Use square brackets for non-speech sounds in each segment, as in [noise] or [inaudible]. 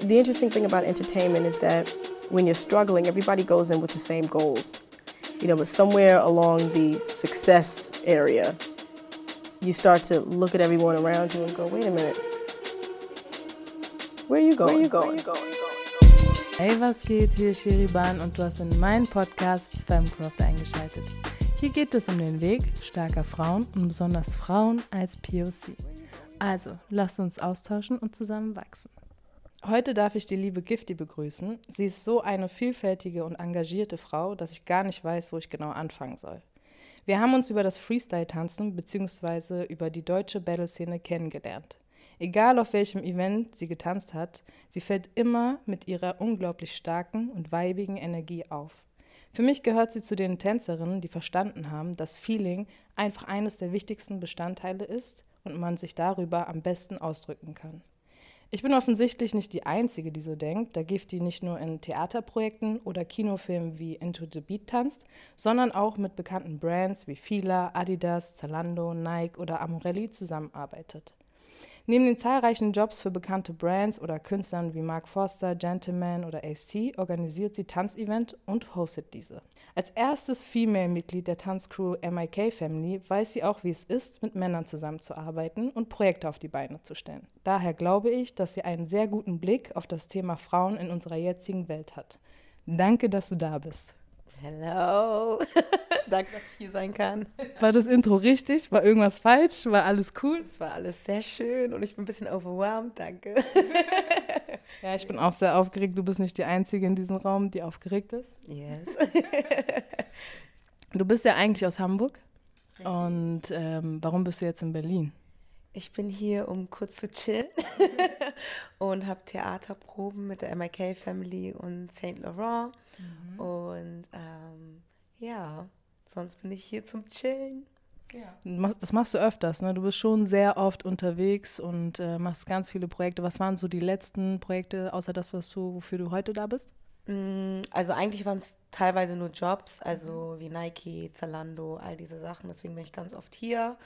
the interesting thing about entertainment is that when you're struggling, everybody goes in with the same goals. You know, but somewhere along the success area, you start to look at everyone around you and go, wait a minute, where are you going? Where are you going? Hey, was geht? Hier ist Sheriban und du hast in meinen Podcast Femcraft eingeschaltet. Hier geht es um den Weg starker Frauen und besonders Frauen als POC. Also, lasst uns austauschen und zusammen wachsen. Heute darf ich die liebe Gifty begrüßen. Sie ist so eine vielfältige und engagierte Frau, dass ich gar nicht weiß, wo ich genau anfangen soll. Wir haben uns über das Freestyle-Tanzen bzw. über die deutsche Battle-Szene kennengelernt. Egal auf welchem Event sie getanzt hat, sie fällt immer mit ihrer unglaublich starken und weibigen Energie auf. Für mich gehört sie zu den Tänzerinnen, die verstanden haben, dass Feeling einfach eines der wichtigsten Bestandteile ist und man sich darüber am besten ausdrücken kann. Ich bin offensichtlich nicht die Einzige, die so denkt, da Gifty nicht nur in Theaterprojekten oder Kinofilmen wie Into the Beat tanzt, sondern auch mit bekannten Brands wie Fila, Adidas, Zalando, Nike oder Amorelli zusammenarbeitet. Neben den zahlreichen Jobs für bekannte Brands oder Künstlern wie Mark Forster, Gentleman oder AC organisiert sie Tanzevents und hostet diese. Als erstes Female-Mitglied der Tanzcrew MIK Family weiß sie auch, wie es ist, mit Männern zusammenzuarbeiten und Projekte auf die Beine zu stellen. Daher glaube ich, dass sie einen sehr guten Blick auf das Thema Frauen in unserer jetzigen Welt hat. Danke, dass du da bist. Hello. [laughs] Danke, dass ich hier sein kann. War das Intro richtig? War irgendwas falsch? War alles cool? Es war alles sehr schön und ich bin ein bisschen overwhelmed. Danke. [laughs] ja, ich bin auch sehr aufgeregt. Du bist nicht die Einzige in diesem Raum, die aufgeregt ist. Yes. [laughs] du bist ja eigentlich aus Hamburg. Richtig. Und ähm, warum bist du jetzt in Berlin? Ich bin hier, um kurz zu chillen [laughs] und habe Theaterproben mit der MIK Family und Saint Laurent. Mhm. Und ähm, ja, sonst bin ich hier zum Chillen. Ja. Das machst du öfters, ne? Du bist schon sehr oft unterwegs und äh, machst ganz viele Projekte. Was waren so die letzten Projekte, außer das, was du, wofür du heute da bist? Mm, also eigentlich waren es teilweise nur Jobs, also mhm. wie Nike, Zalando, all diese Sachen. Deswegen bin ich ganz oft hier.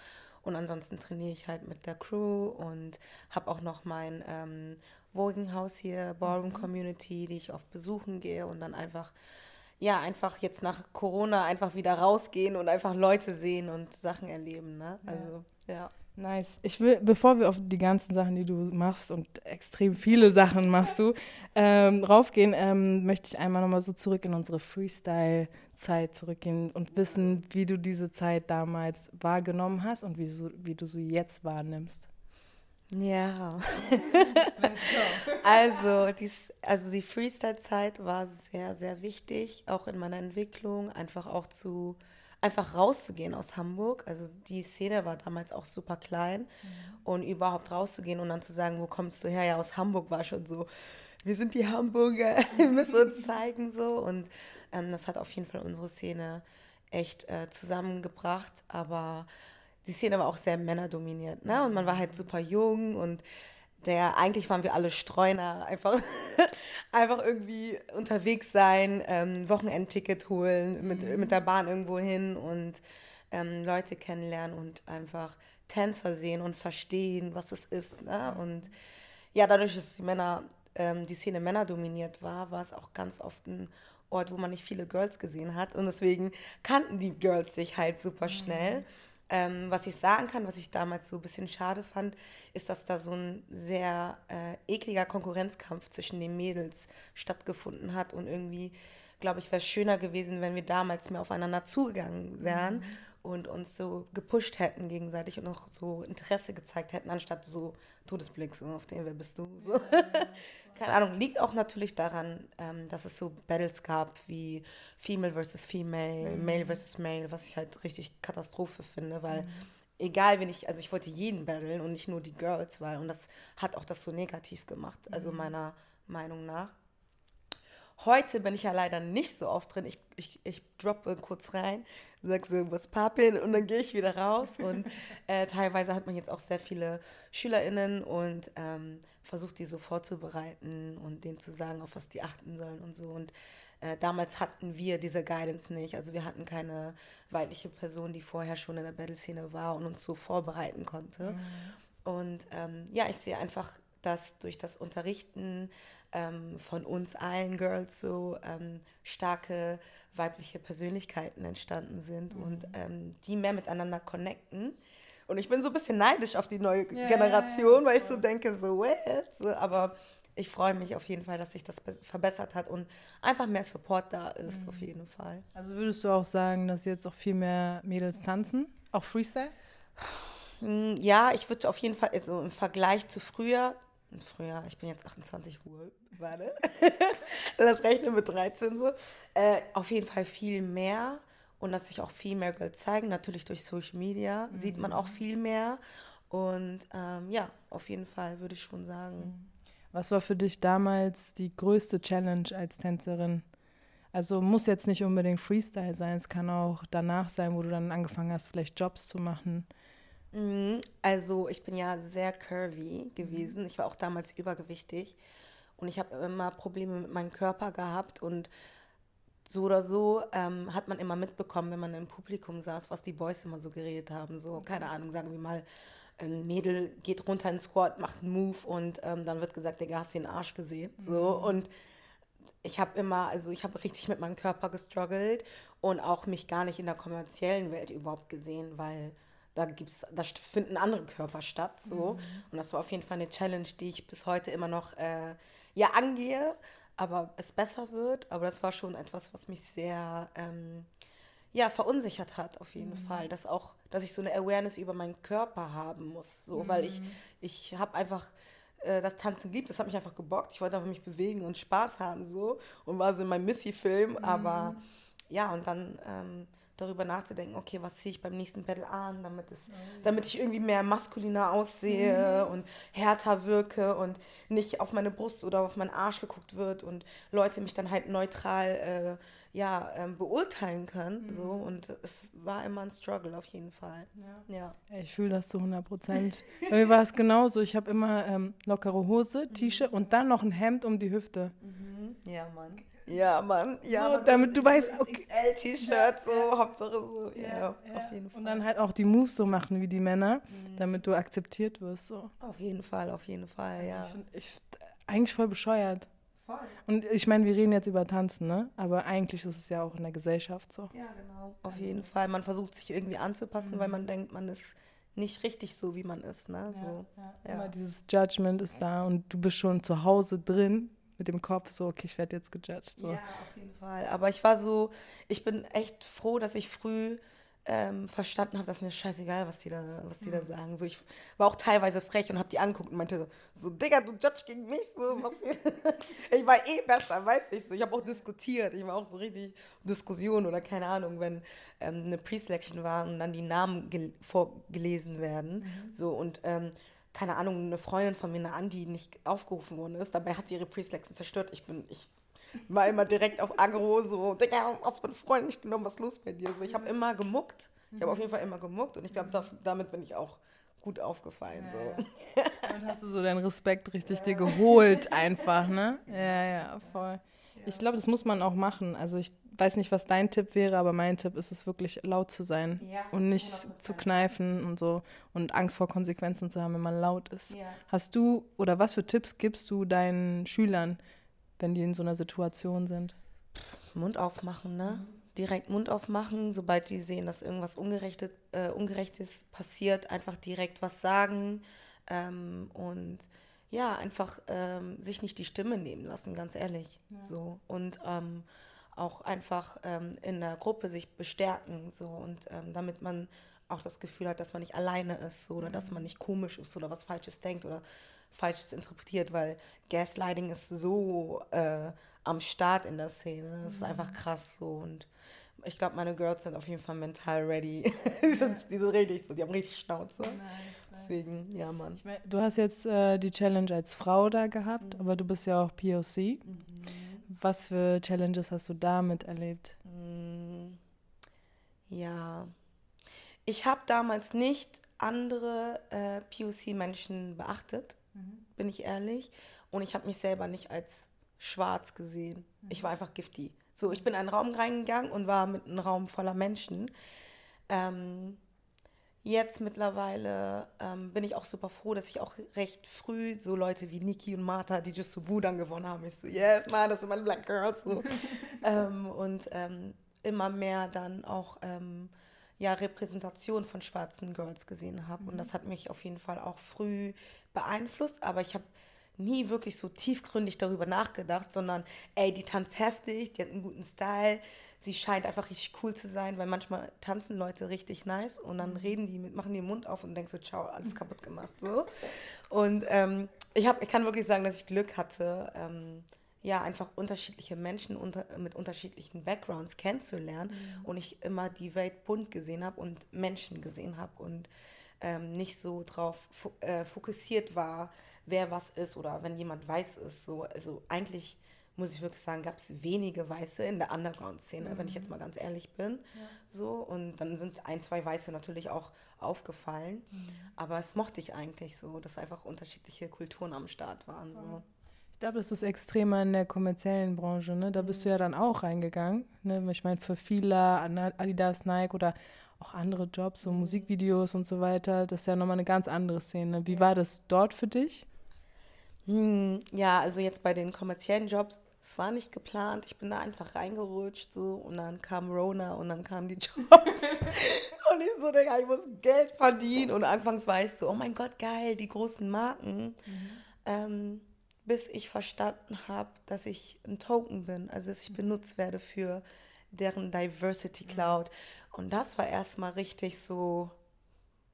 Und ansonsten trainiere ich halt mit der Crew und habe auch noch mein ähm, Voguing-Haus hier, Ballroom mhm. Community, die ich oft besuchen gehe und dann einfach, ja, einfach jetzt nach Corona einfach wieder rausgehen und einfach Leute sehen und Sachen erleben. Ne? Also, ja. ja. Nice. Ich will, bevor wir auf die ganzen Sachen, die du machst und extrem viele Sachen machst du, ähm, raufgehen, ähm, möchte ich einmal nochmal so zurück in unsere Freestyle-Zeit zurückgehen und wissen, wie du diese Zeit damals wahrgenommen hast und wie, so, wie du sie jetzt wahrnimmst. Ja. [laughs] also, dies, also die Freestyle-Zeit war sehr, sehr wichtig, auch in meiner Entwicklung, einfach auch zu einfach rauszugehen aus Hamburg. Also die Szene war damals auch super klein mhm. und überhaupt rauszugehen und dann zu sagen, wo kommst du her? Ja, aus Hamburg war schon so, wir sind die Hamburger, [laughs] wir müssen uns zeigen so und ähm, das hat auf jeden Fall unsere Szene echt äh, zusammengebracht, aber die Szene war auch sehr männerdominiert, ne? Und man war halt super jung und der eigentlich waren wir alle Streuner, einfach, [laughs] einfach irgendwie unterwegs sein, ähm, Wochenendticket holen, mit, mhm. mit der Bahn irgendwo hin und ähm, Leute kennenlernen und einfach Tänzer sehen und verstehen, was es ist. Ne? Und ja, dadurch, dass die Männer, ähm, die Szene Männer dominiert war, war es auch ganz oft ein Ort, wo man nicht viele Girls gesehen hat. Und deswegen kannten die Girls sich halt super schnell. Mhm. Ähm, was ich sagen kann, was ich damals so ein bisschen schade fand, ist, dass da so ein sehr äh, ekliger Konkurrenzkampf zwischen den Mädels stattgefunden hat. Und irgendwie, glaube ich, wäre es schöner gewesen, wenn wir damals mehr aufeinander zugegangen wären mhm. und uns so gepusht hätten gegenseitig und auch so Interesse gezeigt hätten, anstatt so Todesblick, so auf den, wer bist du? So. [laughs] keine Ahnung, liegt auch natürlich daran, ähm, dass es so Battles gab wie Female versus Female, mhm. Male versus Male, was ich halt richtig Katastrophe finde, weil mhm. egal, wenn ich, also ich wollte jeden battlen und nicht nur die Girls, weil, und das hat auch das so negativ gemacht, also mhm. meiner Meinung nach. Heute bin ich ja leider nicht so oft drin. Ich, ich, ich droppe kurz rein, sag so, was pappin und dann gehe ich wieder raus. Und [laughs] äh, teilweise hat man jetzt auch sehr viele SchülerInnen und ähm, versucht, die so vorzubereiten und denen zu sagen, auf was die achten sollen und so. Und äh, damals hatten wir diese Guidance nicht. Also wir hatten keine weibliche Person, die vorher schon in der Battle-Szene war und uns so vorbereiten konnte. Mhm. Und ähm, ja, ich sehe einfach dass durch das Unterrichten ähm, von uns allen Girls so ähm, starke weibliche Persönlichkeiten entstanden sind mhm. und ähm, die mehr miteinander connecten. Und ich bin so ein bisschen neidisch auf die neue yeah, Generation, weil ich so denke, so, what? So, aber ich freue mich auf jeden Fall, dass sich das verbessert hat und einfach mehr Support da ist, mhm. auf jeden Fall. Also würdest du auch sagen, dass jetzt auch viel mehr Mädels tanzen? Auch Freestyle? Hm, ja, ich würde auf jeden Fall, also im Vergleich zu früher, früher, ich bin jetzt 28 Uhr, warte, [laughs] das rechne mit 13 so, äh, auf jeden Fall viel mehr und dass sich auch viel mehr Girls zeigen. Natürlich durch Social Media mhm. sieht man auch viel mehr und ähm, ja, auf jeden Fall würde ich schon sagen. Mhm. Was war für dich damals die größte Challenge als Tänzerin? Also muss jetzt nicht unbedingt Freestyle sein, es kann auch danach sein, wo du dann angefangen hast, vielleicht Jobs zu machen. Mhm. Also ich bin ja sehr curvy gewesen. Ich war auch damals übergewichtig und ich habe immer Probleme mit meinem Körper gehabt und so oder so ähm, hat man immer mitbekommen, wenn man im Publikum saß, was die Boys immer so geredet haben. So, keine Ahnung, sagen wir mal, ein Mädel geht runter in den Squat, macht einen Move und ähm, dann wird gesagt, der hast den Arsch gesehen. So mhm. und ich habe immer, also ich habe richtig mit meinem Körper gestruggelt und auch mich gar nicht in der kommerziellen Welt überhaupt gesehen, weil da gibt's, da finden andere Körper statt. So. Mhm. Und das war auf jeden Fall eine Challenge, die ich bis heute immer noch äh, ja angehe, aber es besser wird. Aber das war schon etwas, was mich sehr ähm, ja, verunsichert hat, auf jeden mhm. Fall. Dass auch, dass ich so eine Awareness über meinen Körper haben muss. So, mhm. weil ich, mhm. ich habe einfach äh, das Tanzen geliebt, das hat mich einfach gebockt. Ich wollte einfach mich bewegen und Spaß haben so und war so in meinem Missy-Film, mhm. aber ja, und dann ähm, darüber nachzudenken, okay, was ziehe ich beim nächsten Battle an, damit, es, damit ich irgendwie mehr maskuliner aussehe mhm. und härter wirke und nicht auf meine Brust oder auf meinen Arsch geguckt wird und Leute mich dann halt neutral äh, ja, ähm, beurteilen können. Mhm. So. Und es war immer ein Struggle auf jeden Fall. Ja. ja. Ich fühle das zu 100 Prozent. [laughs] Bei mir war es genauso. Ich habe immer ähm, lockere Hose, mhm. T-Shirt und dann noch ein Hemd um die Hüfte. Mhm. Ja, Mann. Ja, Mann. Ja, so, Mann. damit du weißt, okay. T-Shirt, so, Hauptsache so. Ja, ja, auf jeden Fall. Und dann halt auch die Moves so machen wie die Männer, mhm. damit du akzeptiert wirst. So. Auf jeden Fall, auf jeden Fall, also ja. Ich find, ich, eigentlich voll bescheuert. Voll. Und ich meine, wir reden jetzt über Tanzen, ne? Aber eigentlich ist es ja auch in der Gesellschaft so. Ja, genau. Auf jeden Fall. Man versucht sich irgendwie anzupassen, mhm. weil man denkt, man ist nicht richtig so, wie man ist, ne? Ja, so. Ja. Ja. Immer dieses Judgment ist da und du bist schon zu Hause drin mit dem Kopf so, okay, ich werde jetzt gejudged. So. Ja, auf jeden Fall. Aber ich war so, ich bin echt froh, dass ich früh ähm, verstanden habe, dass mir scheißegal, was die da, was die mhm. da sagen. So, ich war auch teilweise frech und habe die angeguckt und meinte so, Digga, du judge gegen mich so. [laughs] Ich war eh besser, weiß ich so. Ich habe auch diskutiert. Ich war auch so richtig Diskussion oder keine Ahnung, wenn ähm, eine Preselection war und dann die Namen vorgelesen werden. Mhm. So und ähm, keine Ahnung, eine Freundin von mir, eine Andi, nicht aufgerufen worden ist. Dabei hat sie ihre Preselection zerstört. Ich bin, ich war immer direkt auf Agro, so, Digga, was für ein Freund nicht genommen, was ist los bei dir? So, ich habe immer gemuckt. Ich habe auf jeden Fall immer gemuckt und ich glaube, damit bin ich auch gut aufgefallen. Ja, so. Ja. [laughs] Damit hast du so deinen Respekt richtig ja. dir geholt, einfach, ne? Ja, ja, voll. Ich glaube, das muss man auch machen. Also ich weiß nicht, was dein Tipp wäre, aber mein Tipp ist es wirklich laut zu sein und nicht 100%. zu kneifen und so und Angst vor Konsequenzen zu haben, wenn man laut ist. Hast du oder was für Tipps gibst du deinen Schülern, wenn die in so einer Situation sind? Mund aufmachen, ne? Mhm. Direkt Mund aufmachen, sobald die sehen, dass irgendwas Ungerechtes, äh, Ungerechtes passiert, einfach direkt was sagen ähm, und ja, einfach ähm, sich nicht die Stimme nehmen lassen, ganz ehrlich. Ja. So. Und ähm, auch einfach ähm, in der Gruppe sich bestärken, so und ähm, damit man auch das Gefühl hat, dass man nicht alleine ist so, oder mhm. dass man nicht komisch ist oder was Falsches denkt oder Falsches interpretiert, weil Gaslighting ist so äh, am Start in der Szene. Das ist mhm. einfach krass so und ich glaube, meine Girls sind auf jeden Fall mental ready. [laughs] die, sind, die sind richtig so, die haben richtig Schnauze. Nice, nice. Deswegen, ja, Mann. Ich mein, du hast jetzt äh, die Challenge als Frau da gehabt, mhm. aber du bist ja auch POC. Mhm. Was für Challenges hast du damit erlebt? Mm, ja, ich habe damals nicht andere äh, POC-Menschen beachtet mhm. bin ich ehrlich. Und ich habe mich selber nicht als schwarz gesehen. Mhm. Ich war einfach gifty. So, ich bin in einen Raum reingegangen und war mit einem Raum voller Menschen. Ähm, jetzt mittlerweile ähm, bin ich auch super froh, dass ich auch recht früh so Leute wie Niki und Martha, die Just so dann gewonnen haben. Ich so, yes, man, das sind meine Black Girls. So. [laughs] ähm, und ähm, immer mehr dann auch ähm, ja, Repräsentation von schwarzen Girls gesehen habe. Mhm. Und das hat mich auf jeden Fall auch früh beeinflusst. Aber ich habe nie wirklich so tiefgründig darüber nachgedacht, sondern ey, die tanzt heftig, die hat einen guten Style, sie scheint einfach richtig cool zu sein, weil manchmal tanzen Leute richtig nice und dann mhm. reden die mit, machen die den Mund auf und denkst so, ciao, alles kaputt gemacht. So. Und ähm, ich, hab, ich kann wirklich sagen, dass ich Glück hatte, ähm, ja, einfach unterschiedliche Menschen unter, mit unterschiedlichen Backgrounds kennenzulernen mhm. und ich immer die Welt bunt gesehen habe und Menschen gesehen habe und ähm, nicht so drauf äh, fokussiert war, wer was ist oder wenn jemand weiß ist. So, also eigentlich muss ich wirklich sagen, gab es wenige Weiße in der Underground-Szene, mhm. wenn ich jetzt mhm. mal ganz ehrlich bin. Ja. So, und dann sind ein, zwei Weiße natürlich auch aufgefallen. Mhm. Aber es mochte ich eigentlich so, dass einfach unterschiedliche Kulturen am Start waren. So. Ich glaube, das ist extremer in der kommerziellen Branche. Ne? Da bist mhm. du ja dann auch reingegangen. Ne? Ich meine, für viele, Adidas, Nike oder auch andere Jobs, so mhm. Musikvideos und so weiter, das ist ja nochmal eine ganz andere Szene. Wie war das dort für dich? Hm, ja, also jetzt bei den kommerziellen Jobs es war nicht geplant, ich bin da einfach reingerutscht so und dann kam Rona und dann kamen die [laughs] Jobs und ich so, Digga, ich muss Geld verdienen und anfangs war ich so, oh mein Gott, geil, die großen Marken, mhm. ähm, bis ich verstanden habe, dass ich ein Token bin, also dass ich mhm. benutzt werde für deren Diversity Cloud und das war erstmal richtig so,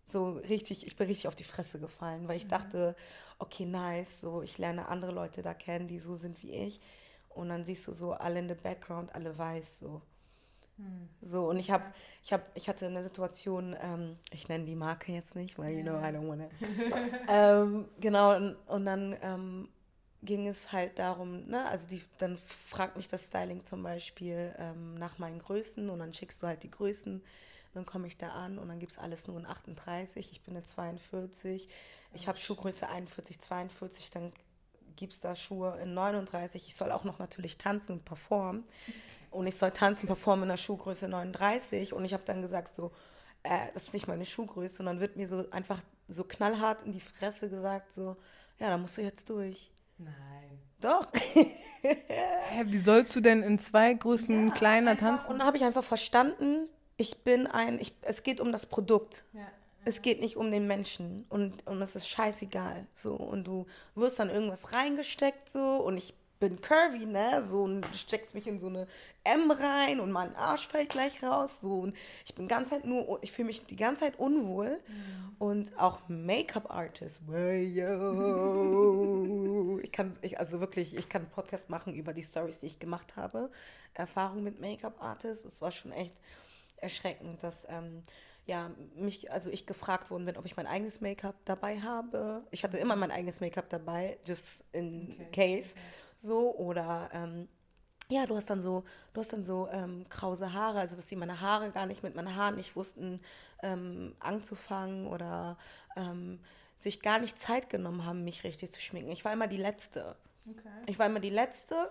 so richtig, ich bin richtig auf die Fresse gefallen, weil ich mhm. dachte, okay, nice, so ich lerne andere Leute da kennen, die so sind wie ich und dann siehst du so alle in the background, alle weiß so. So, und ich habe, ich habe, ich hatte eine Situation, ähm, ich nenne die Marke jetzt nicht, weil, you know, I don't wanna. [laughs] ähm, genau, und, und dann ähm, ging es halt darum, ne, also die, dann fragt mich das Styling zum Beispiel ähm, nach meinen Größen und dann schickst du halt die Größen. Dann komme ich da an und dann gibt es alles nur in 38. Ich bin eine 42. Ich habe Schuhgröße 41, 42. Dann gibt es da Schuhe in 39. Ich soll auch noch natürlich tanzen und performen. Und ich soll tanzen, performen in der Schuhgröße 39. Und ich habe dann gesagt, so, äh, das ist nicht meine Schuhgröße. Und dann wird mir so einfach so knallhart in die Fresse gesagt, so, ja, da musst du jetzt durch. Nein. Doch. Hä, wie sollst du denn in zwei Größen ja, kleiner einfach, tanzen? Und dann habe ich einfach verstanden, ich bin ein, ich, es geht um das Produkt. Ja es geht nicht um den Menschen und, und es ist scheißegal. So, und du wirst dann irgendwas reingesteckt, so, und ich bin curvy, ne? So, und du steckst mich in so eine M rein und mein Arsch fällt gleich raus. So, und ich bin ganz Zeit nur, ich fühle mich die ganze Zeit unwohl. Mhm. Und auch Make-up-Artist. ich kann, ich, also wirklich, ich kann einen Podcast machen über die Stories, die ich gemacht habe. Erfahrung mit Make-up-Artist. Es war schon echt erschreckend, dass. Ähm, ja, mich, also ich gefragt worden bin, ob ich mein eigenes Make-up dabei habe. Ich hatte immer mein eigenes Make-up dabei, just in okay. case. So, oder ähm, ja, du hast dann so, du hast dann so ähm, krause Haare, also dass die meine Haare gar nicht mit meinen Haaren nicht wussten, ähm, anzufangen oder ähm, sich gar nicht Zeit genommen haben, mich richtig zu schminken. Ich war immer die Letzte. Okay. Ich war immer die Letzte.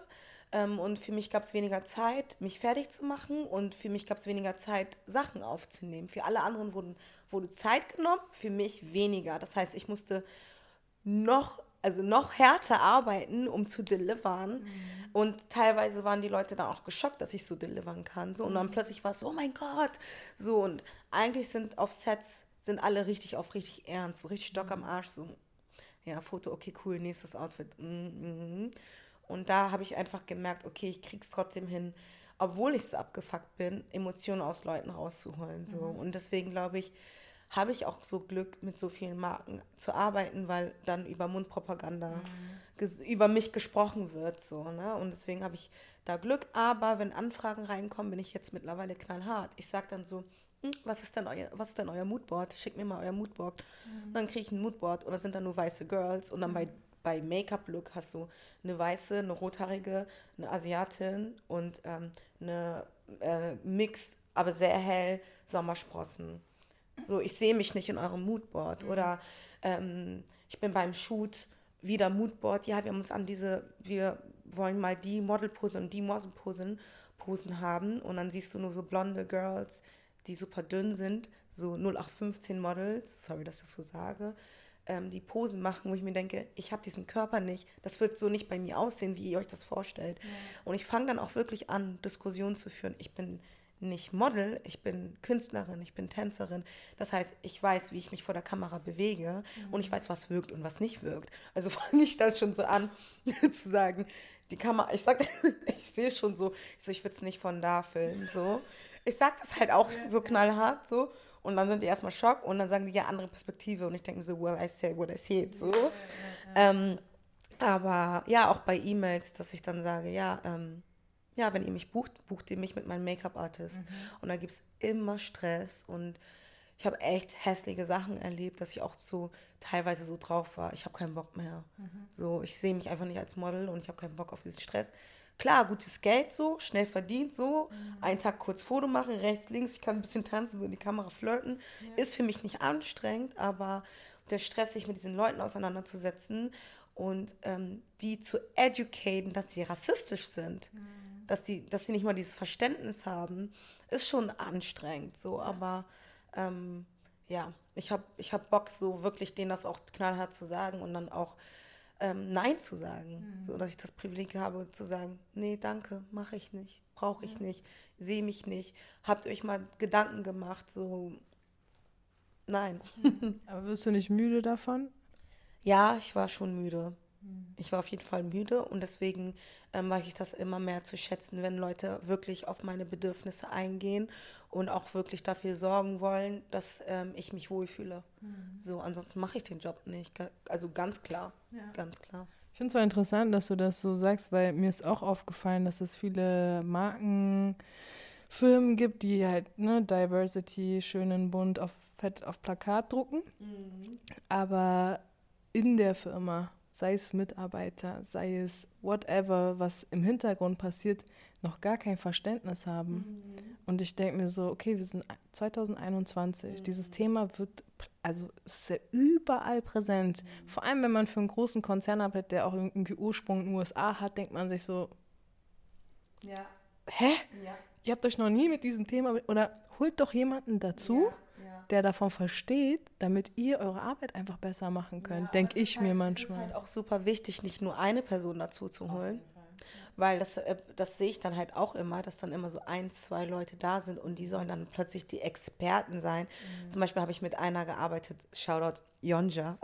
Ähm, und für mich gab es weniger Zeit, mich fertig zu machen und für mich gab es weniger Zeit, Sachen aufzunehmen. Für alle anderen wurden, wurde Zeit genommen, für mich weniger. Das heißt, ich musste noch, also noch härter arbeiten, um zu delivern. Mhm. Und teilweise waren die Leute dann auch geschockt, dass ich so delivern kann. So, und dann mhm. plötzlich war es so, oh mein Gott. So, und eigentlich sind auf Sets sind alle richtig auf richtig ernst, so richtig Stock am Arsch, so, ja, Foto, okay, cool, nächstes Outfit. Mm -hmm. Und da habe ich einfach gemerkt, okay, ich krieg's trotzdem hin, obwohl ich so abgefuckt bin, Emotionen aus Leuten rauszuholen. So. Mhm. Und deswegen glaube ich, habe ich auch so Glück, mit so vielen Marken zu arbeiten, weil dann über Mundpropaganda mhm. über mich gesprochen wird. So, ne? Und deswegen habe ich da Glück. Aber wenn Anfragen reinkommen, bin ich jetzt mittlerweile knallhart. Ich sage dann so, hm, was ist denn euer, was ist denn euer Moodboard? Schickt mir mal euer Moodboard. Mhm. Dann kriege ich ein Moodboard oder sind da nur weiße Girls und dann bei mhm bei Make-up-Look hast du eine weiße, eine rothaarige, eine Asiatin und ähm, eine äh, Mix, aber sehr hell, Sommersprossen. So, ich sehe mich nicht in eurem Moodboard. Mhm. Oder ähm, ich bin beim Shoot wieder Moodboard. Ja, wir haben uns an diese, wir wollen mal die Modelpose und die Modelposen Posen haben. Und dann siehst du nur so blonde Girls, die super dünn sind, so 0815 Models, sorry, dass ich das so sage, ähm, die Posen machen, wo ich mir denke, ich habe diesen Körper nicht, das wird so nicht bei mir aussehen, wie ihr euch das vorstellt. Ja. Und ich fange dann auch wirklich an, Diskussionen zu führen. Ich bin nicht Model, ich bin Künstlerin, ich bin Tänzerin. Das heißt, ich weiß, wie ich mich vor der Kamera bewege mhm. und ich weiß, was wirkt und was nicht wirkt. Also [laughs] fange ich dann schon so an [laughs] zu sagen, die Kamera, ich sag, [laughs] ich sehe es schon so, ich, so, ich will es nicht von da filmen, so. Ich sag das halt auch so knallhart, so. Und dann sind die erstmal Schock und dann sagen die ja andere Perspektive und ich denke mir so, well, I say what I said, so. Ähm, aber ja, auch bei E-Mails, dass ich dann sage, ja, ähm, ja, wenn ihr mich bucht, bucht ihr mich mit meinem Make-up-Artist. Mhm. Und da gibt es immer Stress und ich habe echt hässliche Sachen erlebt, dass ich auch so teilweise so drauf war, ich habe keinen Bock mehr. Mhm. So, ich sehe mich einfach nicht als Model und ich habe keinen Bock auf diesen Stress. Klar, gutes Geld so, schnell verdient so, mhm. einen Tag kurz Foto machen, rechts, links, ich kann ein bisschen tanzen, so in die Kamera flirten, ja. ist für mich nicht anstrengend, aber der Stress, sich mit diesen Leuten auseinanderzusetzen und ähm, die zu educaten, dass sie rassistisch sind. Mhm dass sie, dass sie nicht mal dieses Verständnis haben, ist schon anstrengend. So, aber ähm, ja, ich habe ich hab Bock, so wirklich denen das auch knallhart zu sagen und dann auch ähm, Nein zu sagen. Mhm. So dass ich das Privileg habe zu sagen, nee, danke, mache ich nicht, brauche ich mhm. nicht, sehe mich nicht. Habt euch mal Gedanken gemacht, so nein. [laughs] Aber wirst du nicht müde davon? Ja, ich war schon müde. Ich war auf jeden Fall müde und deswegen ähm, weiß ich das immer mehr zu schätzen, wenn Leute wirklich auf meine Bedürfnisse eingehen und auch wirklich dafür sorgen wollen, dass ähm, ich mich wohlfühle. Mhm. So, ansonsten mache ich den Job nicht. Also ganz klar, ja. ganz klar. Ich finde es zwar interessant, dass du das so sagst, weil mir ist auch aufgefallen, dass es viele Marken, Firmen gibt, die halt ne, Diversity schön in bunt auf Fett auf Plakat drucken. Mhm. Aber in der Firma sei es Mitarbeiter, sei es whatever, was im Hintergrund passiert, noch gar kein Verständnis haben. Mhm. Und ich denke mir so, okay, wir sind 2021, mhm. dieses Thema wird, also ist ja überall präsent. Mhm. Vor allem, wenn man für einen großen Konzern arbeitet, der auch irgendwie Ursprung in den USA hat, denkt man sich so, ja. hä? Ja. Ihr habt euch noch nie mit diesem Thema, oder holt doch jemanden dazu. Ja der davon versteht, damit ihr eure Arbeit einfach besser machen könnt, ja, denke ich halt, mir manchmal. Es ist halt auch super wichtig, nicht nur eine Person dazu zu holen. Weil das, äh, das sehe ich dann halt auch immer, dass dann immer so ein, zwei Leute da sind und die sollen dann plötzlich die Experten sein. Mhm. Zum Beispiel habe ich mit einer gearbeitet, Shoutout Jonja,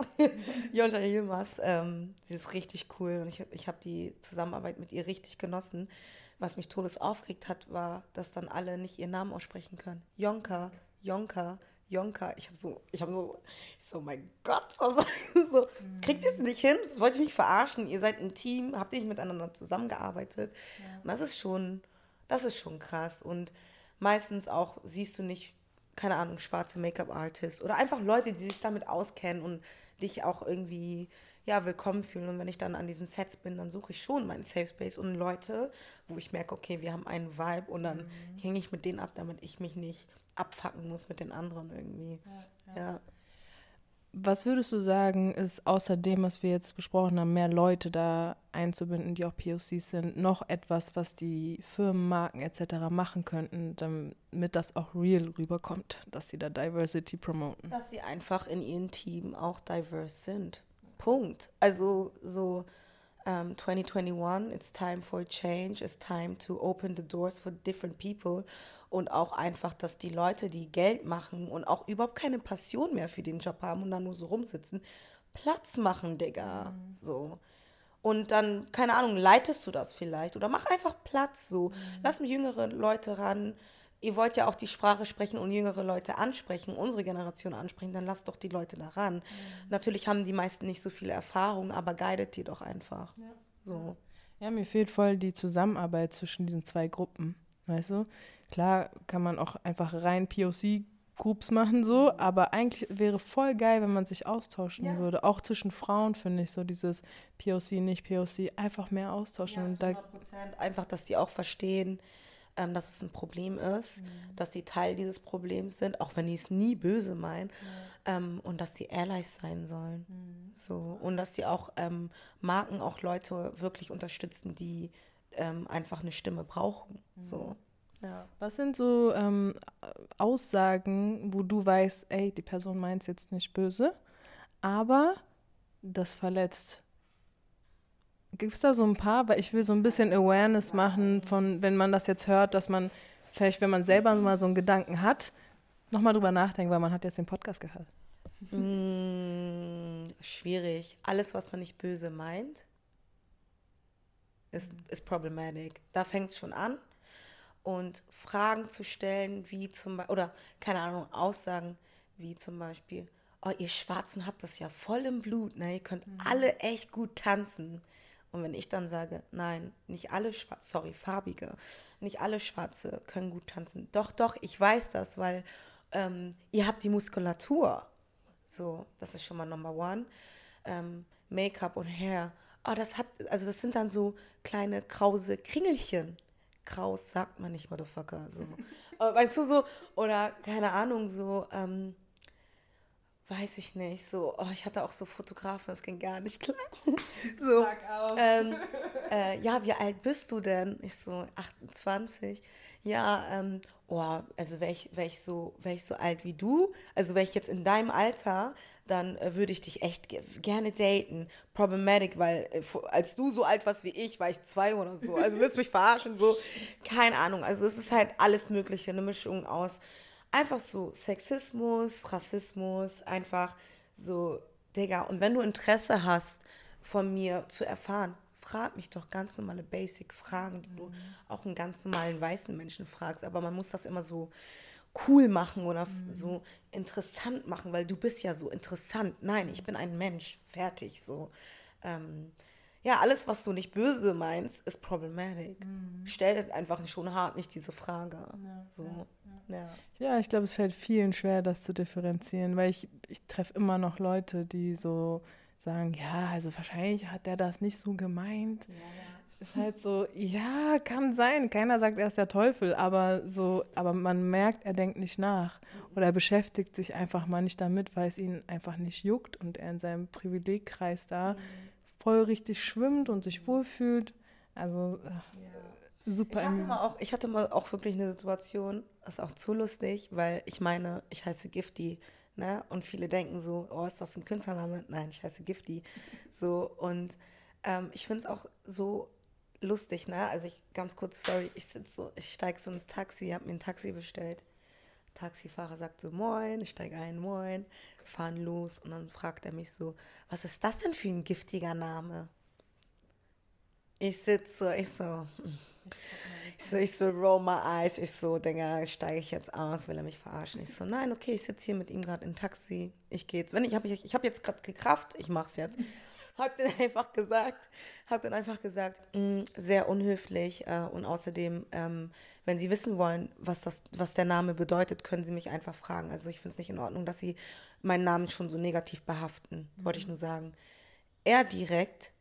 Jonja [laughs] Yilmaz, ähm, sie ist richtig cool und ich habe ich hab die Zusammenarbeit mit ihr richtig genossen. Was mich todes aufgeregt hat, war, dass dann alle nicht ihren Namen aussprechen können. Jonka, Jonka, Jonka, ich habe so, ich habe so, ich so, mein Gott, was, so, kriegt ihr es nicht hin? Das wollte ich mich verarschen. Ihr seid ein Team, habt ihr nicht miteinander zusammengearbeitet? Ja. Und das ist schon, das ist schon krass. Und meistens auch siehst du nicht, keine Ahnung, schwarze Make-up-Artists oder einfach Leute, die sich damit auskennen und dich auch irgendwie, ja, willkommen fühlen. Und wenn ich dann an diesen Sets bin, dann suche ich schon meinen Safe Space und Leute, wo ich merke, okay, wir haben einen Vibe und dann mhm. hänge ich mit denen ab, damit ich mich nicht abfacken muss mit den anderen irgendwie. Ja, ja. ja. Was würdest du sagen, ist außer dem, was wir jetzt besprochen haben, mehr Leute da einzubinden, die auch POCs sind, noch etwas, was die Firmen, Marken etc. machen könnten, damit das auch real rüberkommt, dass sie da Diversity promoten? Dass sie einfach in ihrem Team auch diverse sind. Punkt. Also so um, 2021, it's time for change, it's time to open the doors for different people und auch einfach, dass die Leute, die Geld machen und auch überhaupt keine Passion mehr für den Job haben und dann nur so rumsitzen, Platz machen, Digga, mhm. so. Und dann, keine Ahnung, leitest du das vielleicht oder mach einfach Platz so. Mhm. Lass mir jüngere Leute ran, ihr wollt ja auch die Sprache sprechen und jüngere Leute ansprechen, unsere Generation ansprechen, dann lasst doch die Leute daran. Mhm. Natürlich haben die meisten nicht so viele Erfahrungen, aber guidet die doch einfach. Ja. So. Ja, mir fehlt voll die Zusammenarbeit zwischen diesen zwei Gruppen. Weißt du? Klar kann man auch einfach rein POC Groups machen so, mhm. aber eigentlich wäre voll geil, wenn man sich austauschen ja. würde. Auch zwischen Frauen finde ich so dieses POC, nicht POC, einfach mehr austauschen. Ja, und da, einfach, dass die auch verstehen, ähm, dass es ein Problem ist, mhm. dass die Teil dieses Problems sind, auch wenn die es nie böse meinen, ähm, und dass die Allies sein sollen. Mhm. So. Und dass die auch ähm, Marken, auch Leute wirklich unterstützen, die ähm, einfach eine Stimme brauchen. Mhm. So. Ja. Was sind so ähm, Aussagen, wo du weißt, ey, die Person meint es jetzt nicht böse, aber das verletzt? Gibt es da so ein paar? Weil ich will so ein bisschen Awareness machen von, wenn man das jetzt hört, dass man vielleicht, wenn man selber mal so einen Gedanken hat, nochmal drüber nachdenken, weil man hat jetzt den Podcast gehört. Mm, schwierig. Alles, was man nicht böse meint, ist, ist problematic. Da fängt es schon an. Und Fragen zu stellen, wie zum Beispiel, oder keine Ahnung, Aussagen wie zum Beispiel, oh, ihr Schwarzen habt das ja voll im Blut, ne? Ihr könnt mhm. alle echt gut tanzen. Und wenn ich dann sage, nein, nicht alle Schwarze, sorry, Farbige, nicht alle Schwarze können gut tanzen. Doch, doch, ich weiß das, weil ähm, ihr habt die Muskulatur. So, das ist schon mal Number One. Ähm, Make-up und Hair. Oh, das hat, also das sind dann so kleine krause Kringelchen. Kraus sagt man nicht, Motherfucker. So. [laughs] weißt du so? Oder keine Ahnung, so, ähm, weiß ich nicht, so, oh, ich hatte auch so Fotografen, das ging gar nicht klar. [laughs] so, ähm, [laughs] äh, ja, wie alt bist du denn? Ich so, 28. Ja, ähm, oh, also wäre ich, wär ich, so, wär ich so alt wie du, also wäre ich jetzt in deinem Alter, dann äh, würde ich dich echt gerne daten. Problematic, weil äh, als du so alt warst wie ich, war ich zwei oder so. Also willst du mich verarschen? So, [laughs] keine Ahnung. Also es ist halt alles Mögliche, eine Mischung aus einfach so Sexismus, Rassismus, einfach so, Digga. Und wenn du Interesse hast, von mir zu erfahren, frag mich doch ganz normale Basic-Fragen, die mhm. du auch einen ganz normalen weißen Menschen fragst. Aber man muss das immer so cool machen oder mhm. so interessant machen, weil du bist ja so interessant. Nein, ich bin ein Mensch, fertig so. Ähm, ja, alles, was du nicht böse meinst, ist problematic. Mhm. Stell dir einfach schon hart nicht diese Frage. Ja, so. ja, ja. ja ich glaube, es fällt vielen schwer, das zu differenzieren, weil ich, ich treffe immer noch Leute, die so sagen, ja, also wahrscheinlich hat der das nicht so gemeint. Ist halt so, ja, kann sein. Keiner sagt, er ist der Teufel, aber so, aber man merkt, er denkt nicht nach. Oder er beschäftigt sich einfach mal nicht damit, weil es ihn einfach nicht juckt und er in seinem Privilegkreis da mhm voll richtig schwimmt und sich wohlfühlt. Also ja. super. Ich hatte, mal auch, ich hatte mal auch wirklich eine Situation, das ist auch zu lustig, weil ich meine, ich heiße Gifty. Ne? Und viele denken so, oh, ist das ein Künstlername? Nein, ich heiße Gifty. So, und ähm, ich finde es auch so lustig, ne? Also ich, ganz kurz, sorry, ich sitze so, ich steige so ins Taxi, habe mir ein Taxi bestellt. Taxifahrer sagt so, moin, ich steige ein, moin fahren los und dann fragt er mich so, was ist das denn für ein giftiger Name? Ich sitze so, ich so, ich so, ich so, roll my eyes, ich so, Digga, steige ich jetzt aus, will er mich verarschen? Ich so, nein, okay, ich sitze hier mit ihm gerade im Taxi, ich gehe jetzt, wenn ich habe ich, ich hab jetzt gerade Kraft, ich mach's jetzt. Hab dann [laughs] einfach gesagt, hab dann einfach gesagt, mh, mm, sehr unhöflich äh, und außerdem, ähm, wenn Sie wissen wollen, was das, was der Name bedeutet, können Sie mich einfach fragen. Also ich finde es nicht in Ordnung, dass Sie meinen Namen schon so negativ behaften, mhm. wollte ich nur sagen. Er direkt,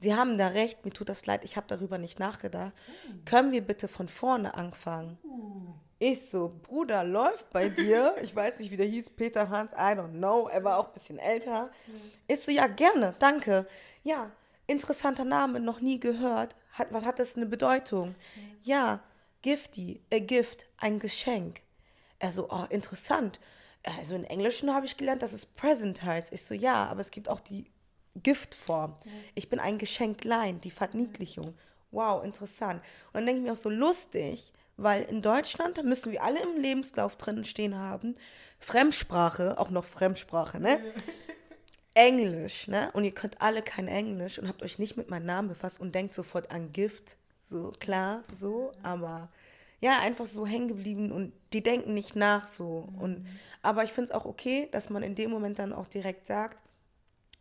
Sie haben da recht, mir tut das leid, ich habe darüber nicht nachgedacht. Mhm. Können wir bitte von vorne anfangen? Mhm. Ich so, Bruder, läuft bei [laughs] dir. Ich weiß nicht, wie der hieß, Peter Hans, I don't know. Er war auch ein bisschen älter. Mhm. Ich so, ja, gerne, danke. Ja, interessanter Name, noch nie gehört. Hat, was hat das eine Bedeutung? Mhm. Ja, Gifty, a gift, ein Geschenk. Er so, oh, interessant also in Englischen habe ich gelernt, dass es present heißt. Ich so, ja, aber es gibt auch die Giftform. Ich bin ein Geschenklein, die Verniedlichung. Wow, interessant. Und dann denke ich mir auch so lustig, weil in Deutschland müssen wir alle im Lebenslauf drin stehen haben, Fremdsprache, auch noch Fremdsprache, ne? [laughs] Englisch, ne? Und ihr könnt alle kein Englisch und habt euch nicht mit meinem Namen befasst und denkt sofort an Gift. So, klar, so, aber ja, einfach so hängen geblieben und die denken nicht nach so. Mhm. Und, aber ich finde es auch okay, dass man in dem Moment dann auch direkt sagt,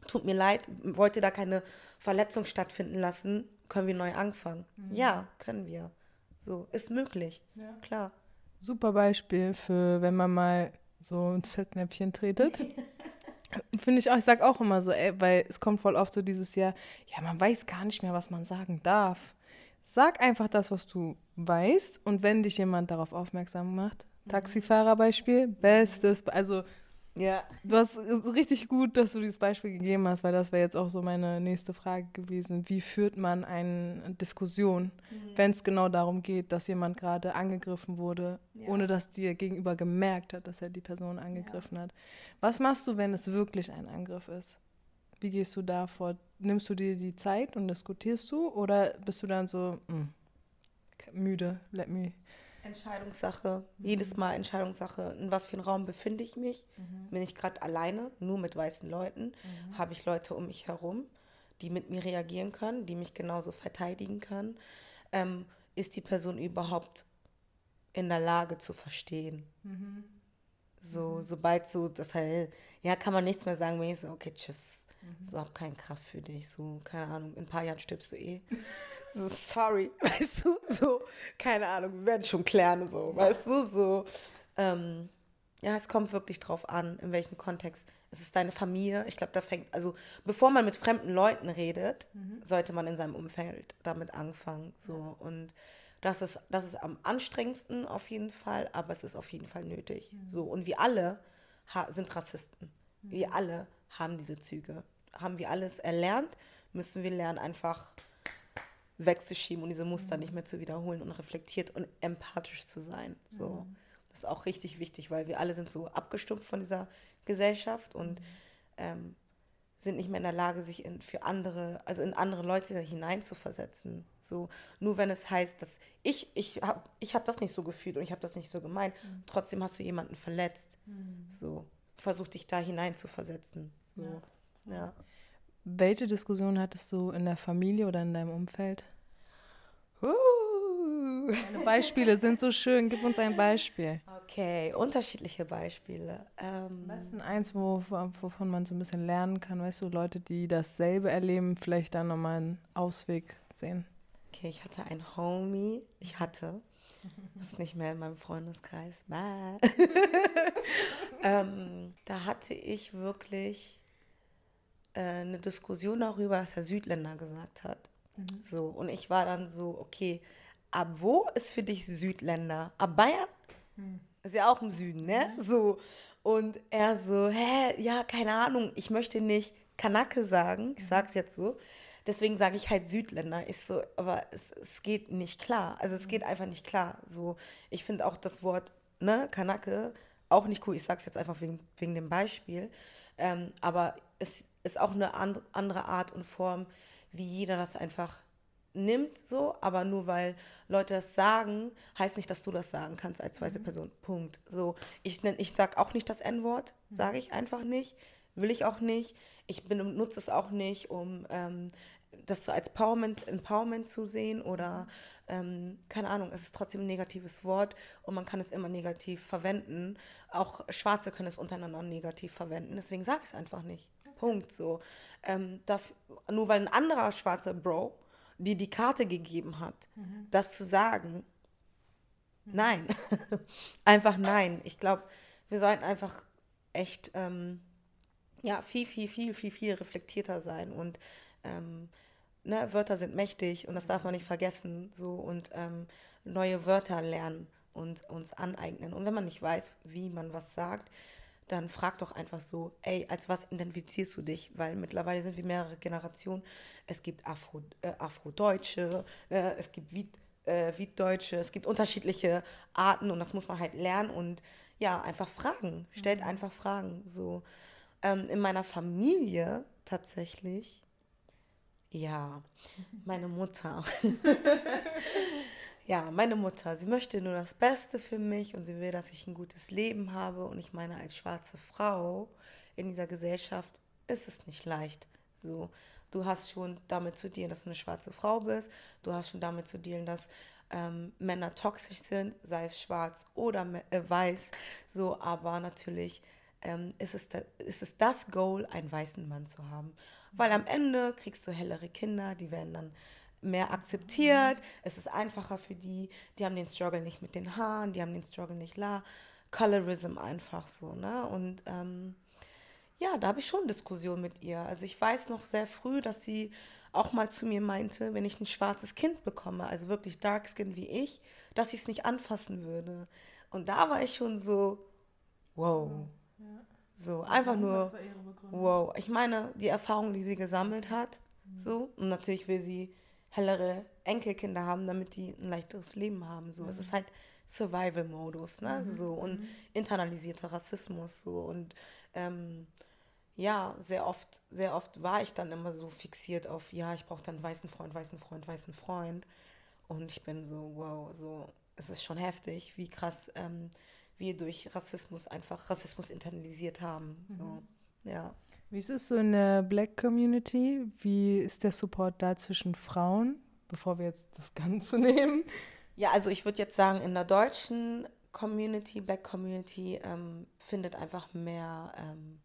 tut mir leid, wollte da keine Verletzung stattfinden lassen, können wir neu anfangen. Mhm. Ja, können wir. So, ist möglich. Ja. Klar. Super Beispiel für, wenn man mal so ein Fettnäpfchen tretet. [laughs] Finde ich auch, ich sage auch immer so, ey, weil es kommt voll oft so dieses Jahr, ja, man weiß gar nicht mehr, was man sagen darf. Sag einfach das, was du weißt und wenn dich jemand darauf aufmerksam macht. Taxifahrerbeispiel, bestes, also ja, du hast richtig gut, dass du dieses Beispiel gegeben hast, weil das wäre jetzt auch so meine nächste Frage gewesen. Wie führt man eine Diskussion? Mhm. wenn es genau darum geht, dass jemand gerade angegriffen wurde, ja. ohne dass dir gegenüber gemerkt hat, dass er die Person angegriffen ja. hat. Was machst du, wenn es wirklich ein Angriff ist? Wie gehst du da vor? Nimmst du dir die Zeit und diskutierst du oder bist du dann so mh, hm, müde, let me Entscheidungssache, mhm. jedes Mal Entscheidungssache. In was für einem Raum befinde ich mich? Mhm. Bin ich gerade alleine, nur mit weißen Leuten? Mhm. Habe ich Leute um mich herum, die mit mir reagieren können, die mich genauso verteidigen können? Ähm, ist die Person überhaupt in der Lage zu verstehen? Mhm. So, mhm. sobald so, das halt, ja, kann man nichts mehr sagen, wenn ich so, okay, tschüss. Mhm. So, hab keine Kraft für dich. So, keine Ahnung, in ein paar Jahren stirbst du eh. [laughs] so, sorry, [laughs] weißt du, so, keine Ahnung, wir werden schon klären, so, weißt du, so, ähm, ja, es kommt wirklich drauf an, in welchem Kontext. Es ist deine Familie. Ich glaube, da fängt, also bevor man mit fremden Leuten redet, mhm. sollte man in seinem Umfeld damit anfangen. So. Und das ist, das ist am anstrengendsten auf jeden Fall, aber es ist auf jeden Fall nötig. Mhm. So. Und wir alle sind Rassisten. Mhm. Wir alle haben diese Züge. Haben wir alles erlernt, müssen wir lernen, einfach wegzuschieben und diese Muster nicht mehr zu wiederholen und reflektiert und empathisch zu sein. So. Mhm. Das ist auch richtig wichtig, weil wir alle sind so abgestumpft von dieser Gesellschaft und mhm. ähm, sind nicht mehr in der Lage, sich in, für andere, also in andere Leute hineinzuversetzen. So, nur wenn es heißt, dass ich, ich habe ich hab das nicht so gefühlt und ich habe das nicht so gemeint, mhm. trotzdem hast du jemanden verletzt. Mhm. So, versuch dich da hineinzuversetzen. So, ja. ja. Welche Diskussion hattest du in der Familie oder in deinem Umfeld? Uh. Beispiele sind so schön. Gib uns ein Beispiel. Okay, unterschiedliche Beispiele. Ähm, Was ist denn eins, wo, wovon man so ein bisschen lernen kann? Weißt du, Leute, die dasselbe erleben, vielleicht dann nochmal einen Ausweg sehen? Okay, ich hatte einen Homie. Ich hatte. Das ist nicht mehr in meinem Freundeskreis. [laughs] ähm, da hatte ich wirklich äh, eine Diskussion darüber, was der Südländer gesagt hat. Mhm. So, und ich war dann so, okay, ab wo ist für dich Südländer? Ab Bayern? Mhm. Ist ja auch im Süden, ne? Mhm. So. Und er so, hä, ja, keine Ahnung, ich möchte nicht Kanake sagen, ich mhm. sag's jetzt so. Deswegen sage ich halt Südländer. Ich so, aber es, es geht nicht klar. Also es mhm. geht einfach nicht klar. So, ich finde auch das Wort, ne, Kanake auch nicht cool. Ich sag's jetzt einfach wegen, wegen dem Beispiel. Ähm, aber es ist auch eine andere Art und Form, wie jeder das einfach nimmt, so, aber nur weil Leute das sagen, heißt nicht, dass du das sagen kannst als weiße mhm. Person. Punkt. So, ich, ich sag auch nicht das N-Wort, mhm. sage ich einfach nicht, will ich auch nicht. Ich benutze es auch nicht, um ähm, das so als Empowerment, Empowerment zu sehen oder ähm, keine Ahnung, es ist trotzdem ein negatives Wort und man kann es immer negativ verwenden. Auch Schwarze können es untereinander negativ verwenden, deswegen sage ich es einfach nicht. Punkt so. Ähm, dafür, nur weil ein anderer schwarzer Bro dir die Karte gegeben hat, mhm. das zu sagen, mhm. nein. [laughs] einfach nein. Ich glaube, wir sollten einfach echt ähm, ja, viel, viel, viel, viel, viel reflektierter sein und ähm, ne, Wörter sind mächtig und das darf man nicht vergessen. So und ähm, neue Wörter lernen und uns aneignen. Und wenn man nicht weiß, wie man was sagt, dann frag doch einfach so, ey, als was identifizierst du dich? Weil mittlerweile sind wir mehrere Generationen. Es gibt Afro, äh, Afrodeutsche, äh, es gibt Wied, äh, Wieddeutsche, es gibt unterschiedliche Arten und das muss man halt lernen und ja, einfach fragen. Stellt mhm. einfach Fragen. So ähm, in meiner Familie tatsächlich, ja, [laughs] meine Mutter. [laughs] ja, meine Mutter, sie möchte nur das Beste für mich und sie will, dass ich ein gutes Leben habe. Und ich meine, als schwarze Frau in dieser Gesellschaft ist es nicht leicht. So, du hast schon damit zu dealen, dass du eine schwarze Frau bist. Du hast schon damit zu dealen, dass ähm, Männer toxisch sind, sei es schwarz oder äh, weiß. So, aber natürlich ähm, ist, es da, ist es das Goal, einen weißen Mann zu haben. Weil am Ende kriegst du hellere Kinder, die werden dann mehr akzeptiert. Mhm. Es ist einfacher für die. Die haben den Struggle nicht mit den Haaren, die haben den Struggle nicht la. Colorism einfach so, ne? Und ähm, ja, da habe ich schon Diskussionen mit ihr. Also ich weiß noch sehr früh, dass sie auch mal zu mir meinte, wenn ich ein schwarzes Kind bekomme, also wirklich Dark Skin wie ich, dass ich es nicht anfassen würde. Und da war ich schon so, wow. Ja. So, einfach nur, wow. Ich meine, die Erfahrung, die sie gesammelt hat, mhm. so, und natürlich will sie hellere Enkelkinder haben, damit die ein leichteres Leben haben. So, mhm. es ist halt Survival-Modus, ne? Mhm. So und mhm. internalisierter Rassismus so und ähm, ja, sehr oft, sehr oft war ich dann immer so fixiert auf, ja, ich brauche dann einen weißen Freund, weißen Freund, weißen Freund. Und ich bin so, wow, so, es ist schon heftig, wie krass ähm, wir durch Rassismus einfach Rassismus internalisiert haben. So, mhm. ja. Wie ist es so in der Black Community? Wie ist der Support da zwischen Frauen, bevor wir jetzt das Ganze [laughs] nehmen? Ja, also ich würde jetzt sagen, in der deutschen Community, Black Community, ähm, findet einfach mehr ähm,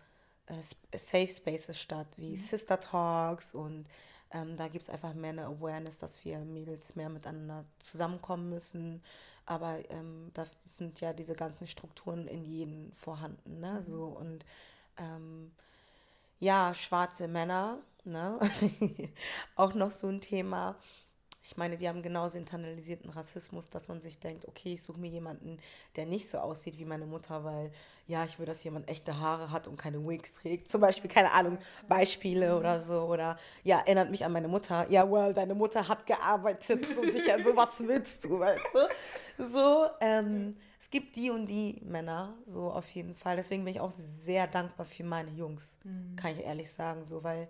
äh, Safe Spaces statt, wie mhm. Sister Talks und ähm, da gibt es einfach mehr eine Awareness, dass wir Mädels mehr miteinander zusammenkommen müssen. Aber ähm, da sind ja diese ganzen Strukturen in jedem vorhanden. Ne? Mhm. So, und ähm, ja, schwarze Männer, ne? [laughs] auch noch so ein Thema. Ich meine, die haben genauso internalisierten Rassismus, dass man sich denkt, okay, ich suche mir jemanden, der nicht so aussieht wie meine Mutter, weil ja, ich will, dass jemand echte Haare hat und keine Wigs trägt. Zum Beispiel, keine Ahnung, Beispiele oder so. Oder ja, erinnert mich an meine Mutter. Ja, well, deine Mutter hat gearbeitet und dich ja, so was willst du, weißt du? So, ähm, es gibt die und die Männer, so auf jeden Fall. Deswegen bin ich auch sehr dankbar für meine Jungs, mhm. kann ich ehrlich sagen, so, weil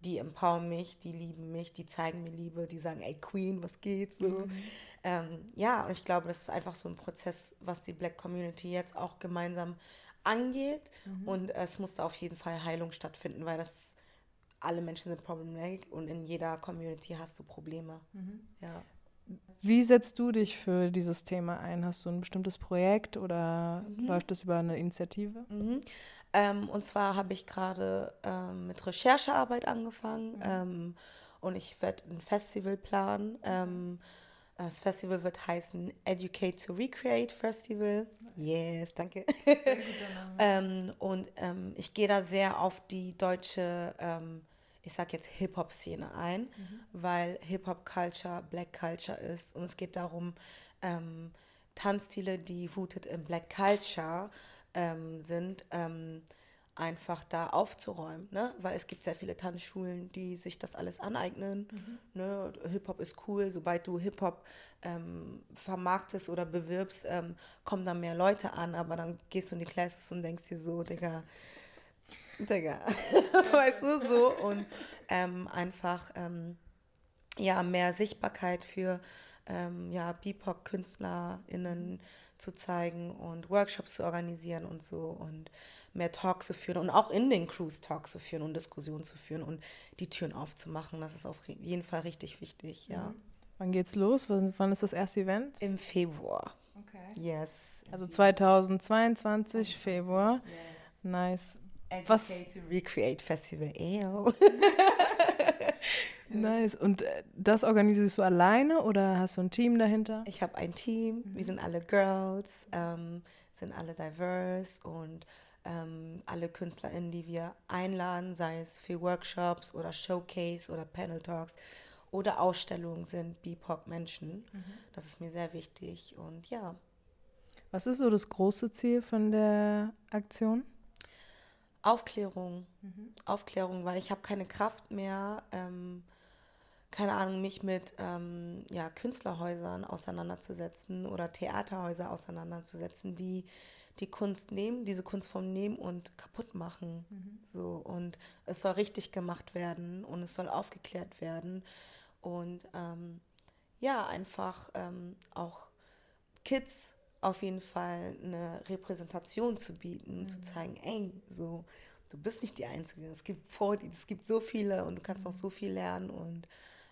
die empowern mich, die lieben mich, die zeigen mir Liebe, die sagen, ey Queen, was geht so. Mhm. Ähm, ja, und ich glaube, das ist einfach so ein Prozess, was die Black Community jetzt auch gemeinsam angeht. Mhm. Und es musste auf jeden Fall Heilung stattfinden, weil das alle Menschen sind problematic und in jeder Community hast du Probleme. Mhm. Ja. Wie setzt du dich für dieses Thema ein? Hast du ein bestimmtes Projekt oder mhm. läuft das über eine Initiative? Mhm. Ähm, und zwar habe ich gerade ähm, mit Recherchearbeit angefangen mhm. ähm, und ich werde ein Festival planen. Ähm, das Festival wird heißen Educate to Recreate Festival. Yes, danke. [laughs] Ähm, und ähm, ich gehe da sehr auf die deutsche ich sag jetzt Hip-Hop-Szene ein, mhm. weil Hip-Hop-Culture Black Culture ist und es geht darum, ähm, Tanzstile, die rooted in Black Culture ähm, sind, ähm, einfach da aufzuräumen, ne? weil es gibt sehr viele Tanzschulen, die sich das alles aneignen. Mhm. Ne? Hip-Hop ist cool, sobald du Hip-Hop ähm, vermarktest oder bewirbst, ähm, kommen dann mehr Leute an, aber dann gehst du in die Classes und denkst dir so, Digga, Digga, [laughs] weißt du, so und ähm, einfach ähm, ja, mehr Sichtbarkeit für ähm, ja, BIPOC-KünstlerInnen zu zeigen und Workshops zu organisieren und so und mehr Talks zu führen und auch in den Crews Talks zu führen und Diskussionen zu führen und die Türen aufzumachen. Das ist auf jeden Fall richtig wichtig, ja. Mhm. Wann geht's los? Wann ist das erste Event? Im Februar. Okay. Yes. Also 2022, Februar. Yes. Nice. Educate Was? to Recreate Festival. Ew. [laughs] nice. Und äh, das organisierst du alleine oder hast du ein Team dahinter? Ich habe ein Team. Mhm. Wir sind alle Girls, ähm, sind alle diverse und ähm, alle KünstlerInnen, die wir einladen, sei es für Workshops oder Showcase oder Panel Talks oder Ausstellungen, sind BIPOC-Menschen. Mhm. Das ist mir sehr wichtig und ja. Was ist so das große Ziel von der Aktion? Aufklärung. Mhm. Aufklärung, weil ich habe keine Kraft mehr, ähm, keine Ahnung, mich mit ähm, ja, Künstlerhäusern auseinanderzusetzen oder Theaterhäuser auseinanderzusetzen, die die Kunst nehmen, diese Kunstform nehmen und kaputt machen. Mhm. So, und es soll richtig gemacht werden und es soll aufgeklärt werden. Und ähm, ja, einfach ähm, auch Kids auf jeden Fall eine Repräsentation zu bieten, mhm. zu zeigen, ey, so, du bist nicht die Einzige. Es gibt vor, es gibt so viele und du kannst mhm. auch so viel lernen und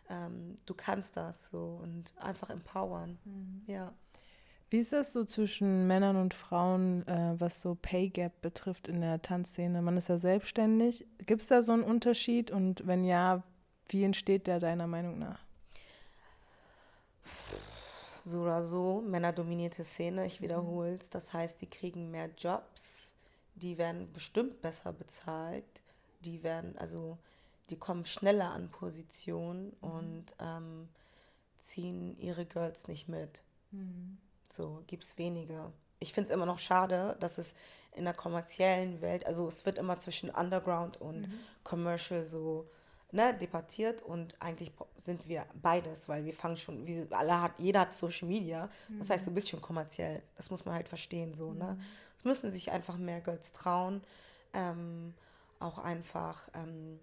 ähm, du kannst das so und einfach empowern. Mhm. Ja. Wie ist das so zwischen Männern und Frauen, äh, was so Pay Gap betrifft in der Tanzszene? Man ist ja selbstständig. Gibt es da so einen Unterschied? Und wenn ja, wie entsteht der deiner Meinung nach? So oder so, männerdominierte Szene, ich wiederhole es. Das heißt, die kriegen mehr Jobs, die werden bestimmt besser bezahlt, die werden, also die kommen schneller an Position mhm. und ähm, ziehen ihre Girls nicht mit. Mhm. So gibt es wenige. Ich finde es immer noch schade, dass es in der kommerziellen Welt, also es wird immer zwischen Underground und mhm. Commercial so ne, debattiert und eigentlich sind wir beides, weil wir fangen schon, wir alle hat, jeder hat Social Media, das heißt, du bist schon kommerziell, das muss man halt verstehen, so, ne. Es müssen sich einfach mehr Girls trauen, ähm, auch einfach, ähm,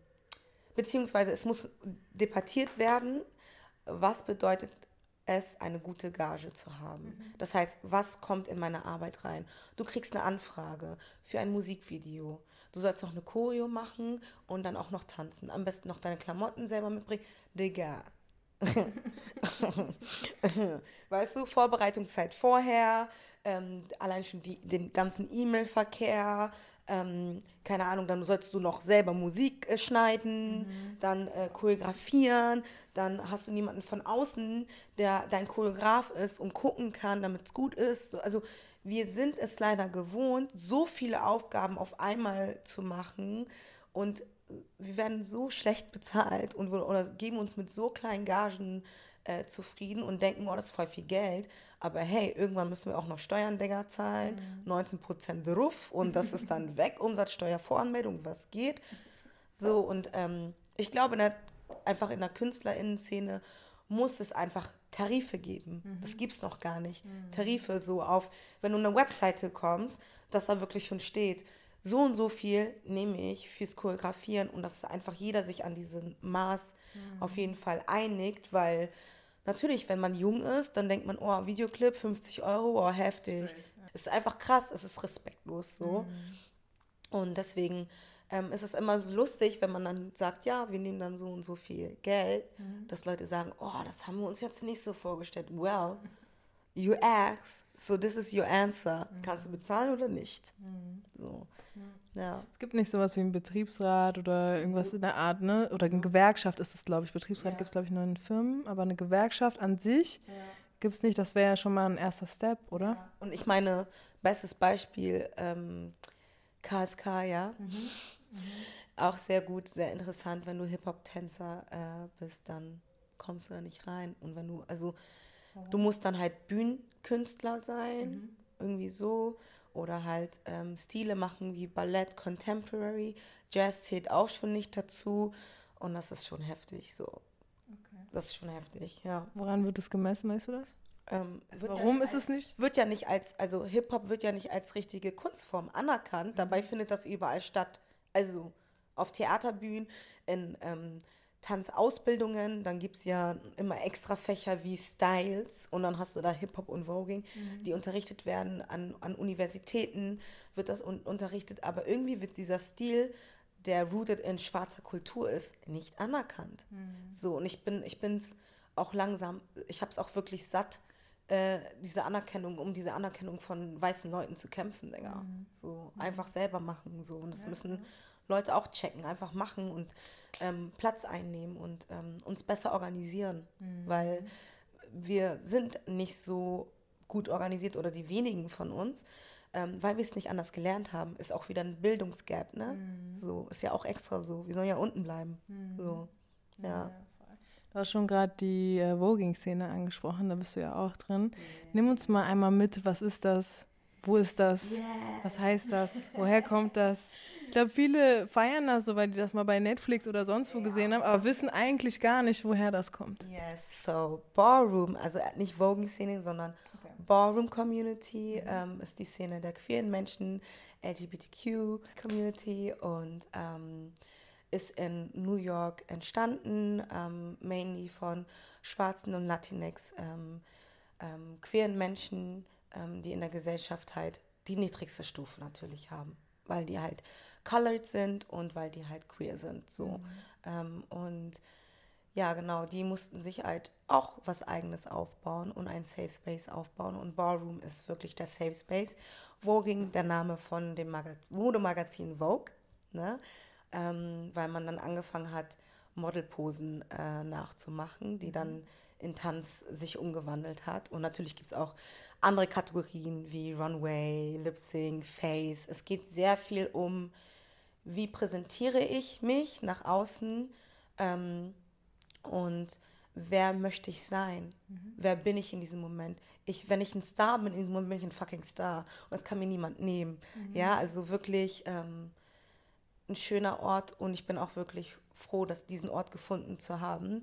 beziehungsweise es muss debattiert werden, was bedeutet es, eine gute Gage zu haben. Mhm. Das heißt, was kommt in meine Arbeit rein? Du kriegst eine Anfrage für ein Musikvideo. Du sollst noch eine Choreo machen und dann auch noch tanzen. Am besten noch deine Klamotten selber mitbringen. Digga. [laughs] weißt du, Vorbereitungszeit vorher, ähm, allein schon die, den ganzen E-Mail-Verkehr, ähm, keine Ahnung, dann sollst du noch selber Musik äh, schneiden, mhm. dann äh, choreografieren, dann hast du niemanden von außen, der dein Choreograf ist und gucken kann, damit es gut ist. Also wir sind es leider gewohnt, so viele Aufgaben auf einmal zu machen und wir werden so schlecht bezahlt und oder geben uns mit so kleinen Gagen äh, zufrieden und denken, oh, das ist voll viel Geld. Aber hey, irgendwann müssen wir auch noch Steuern, zahlen, mhm. 19% Ruf und das ist dann [laughs] weg, Umsatzsteuervoranmeldung, was geht. So, und ähm, ich glaube, in der, einfach in der KünstlerInnen-Szene muss es einfach Tarife geben. Mhm. Das gibt es noch gar nicht. Mhm. Tarife so auf, wenn du eine Webseite kommst, dass da wirklich schon steht, so und so viel nehme ich fürs Choreografieren und dass einfach jeder sich an diesem Maß mhm. auf jeden Fall einigt, weil natürlich, wenn man jung ist, dann denkt man, oh, Videoclip, 50 Euro, oh, heftig. Ja. Es ist einfach krass, es ist respektlos so. Mhm. Und deswegen ähm, ist es immer so lustig, wenn man dann sagt, ja, wir nehmen dann so und so viel Geld, mhm. dass Leute sagen, oh, das haben wir uns jetzt nicht so vorgestellt. Well, you ask, so this is your answer. Mhm. Kannst du bezahlen oder nicht? Mhm. So. Ja. Es gibt nicht sowas wie einen Betriebsrat oder irgendwas in der Art, ne? Oder eine Gewerkschaft ist es, glaube ich. Betriebsrat ja. gibt es, glaube ich, nur in Firmen, aber eine Gewerkschaft an sich ja. gibt es nicht. Das wäre ja schon mal ein erster Step, oder? Ja. Und ich meine, bestes Beispiel, ähm, KSK, ja. Mhm. Mhm. Auch sehr gut, sehr interessant, wenn du Hip-Hop-Tänzer äh, bist, dann kommst du da nicht rein. Und wenn du, also du musst dann halt Bühnenkünstler sein, mhm. irgendwie so oder halt ähm, Stile machen wie Ballett, Contemporary. Jazz zählt auch schon nicht dazu und das ist schon heftig so. Okay. Das ist schon heftig, ja. Woran wird es gemessen, weißt du das? Ähm, Warum ja ist als, es nicht? Wird ja nicht als, also Hip-Hop wird ja nicht als richtige Kunstform anerkannt. Mhm. Dabei findet das überall statt. Also auf Theaterbühnen, in ähm, Tanzausbildungen, dann gibt es ja immer extra Fächer wie Styles und dann hast du da Hip-Hop und Voging, mhm. die unterrichtet werden an, an Universitäten, wird das un unterrichtet, aber irgendwie wird dieser Stil, der rooted in schwarzer Kultur ist, nicht anerkannt. Mhm. So, und ich bin, ich bin's auch langsam, ich habe es auch wirklich satt, äh, diese Anerkennung, um diese Anerkennung von weißen Leuten zu kämpfen, Digga. Mhm. So, mhm. einfach selber machen, so, und das ja, müssen Leute auch checken, einfach machen und ähm, Platz einnehmen und ähm, uns besser organisieren, mhm. weil wir sind nicht so gut organisiert oder die wenigen von uns, ähm, weil wir es nicht anders gelernt haben, ist auch wieder ein Bildungsgap, ne? Mhm. So, ist ja auch extra so. Wir sollen ja unten bleiben. Mhm. So, ja. ja. Du hast schon gerade die äh, Voging-Szene angesprochen, da bist du ja auch drin. Nimm uns mal einmal mit, was ist das? Wo ist das? Yeah. Was heißt das? Woher kommt das? Ich glaube, viele feiern das so, weil die das mal bei Netflix oder sonst wo gesehen haben, aber wissen eigentlich gar nicht, woher das kommt. Yes, so Ballroom, also nicht Voguing-Szene, sondern okay. Ballroom-Community mhm. ähm, ist die Szene der queeren Menschen, LGBTQ-Community und ähm, ist in New York entstanden, ähm, mainly von schwarzen und Latinx ähm, ähm, queeren Menschen, ähm, die in der Gesellschaft halt die niedrigste Stufe natürlich haben, weil die halt colored sind und weil die halt queer sind. So. Mhm. Ähm, und ja, genau, die mussten sich halt auch was eigenes aufbauen und ein Safe Space aufbauen. Und Ballroom ist wirklich der Safe Space. Wo ging der Name von dem Magaz Modemagazin Vogue? Ne? Ähm, weil man dann angefangen hat, Modelposen äh, nachzumachen, die dann mhm in Tanz sich umgewandelt hat. Und natürlich gibt es auch andere Kategorien wie Runway, Lip Sync, Face. Es geht sehr viel um, wie präsentiere ich mich nach außen ähm, und wer möchte ich sein? Mhm. Wer bin ich in diesem Moment? Ich, wenn ich ein Star bin, in diesem Moment bin ich ein fucking Star. Und das kann mir niemand nehmen. Mhm. Ja, also wirklich ähm, ein schöner Ort und ich bin auch wirklich froh, dass diesen Ort gefunden zu haben,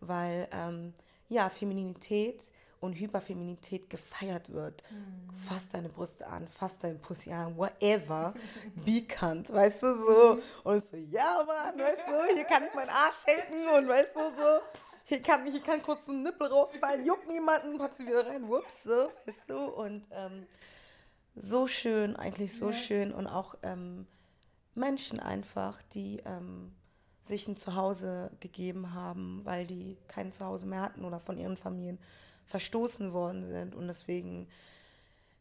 weil ähm, ja, Femininität und Hyperfeminität gefeiert wird. Mhm. Fass deine Brüste an, fass deinen Pussy an, whatever, [laughs] bekannt, weißt du, so. Und so, ja, Mann, weißt du, hier kann ich meinen Arsch halten und weißt du, so. Hier kann, hier kann kurz ein Nippel rausfallen, juckt niemanden, pack sie wieder rein, whoops, so, weißt du. Und ähm, so schön, eigentlich so ja. schön und auch ähm, Menschen einfach, die ähm, sich ein Zuhause gegeben haben, weil die kein Zuhause mehr hatten oder von ihren Familien verstoßen worden sind. Und deswegen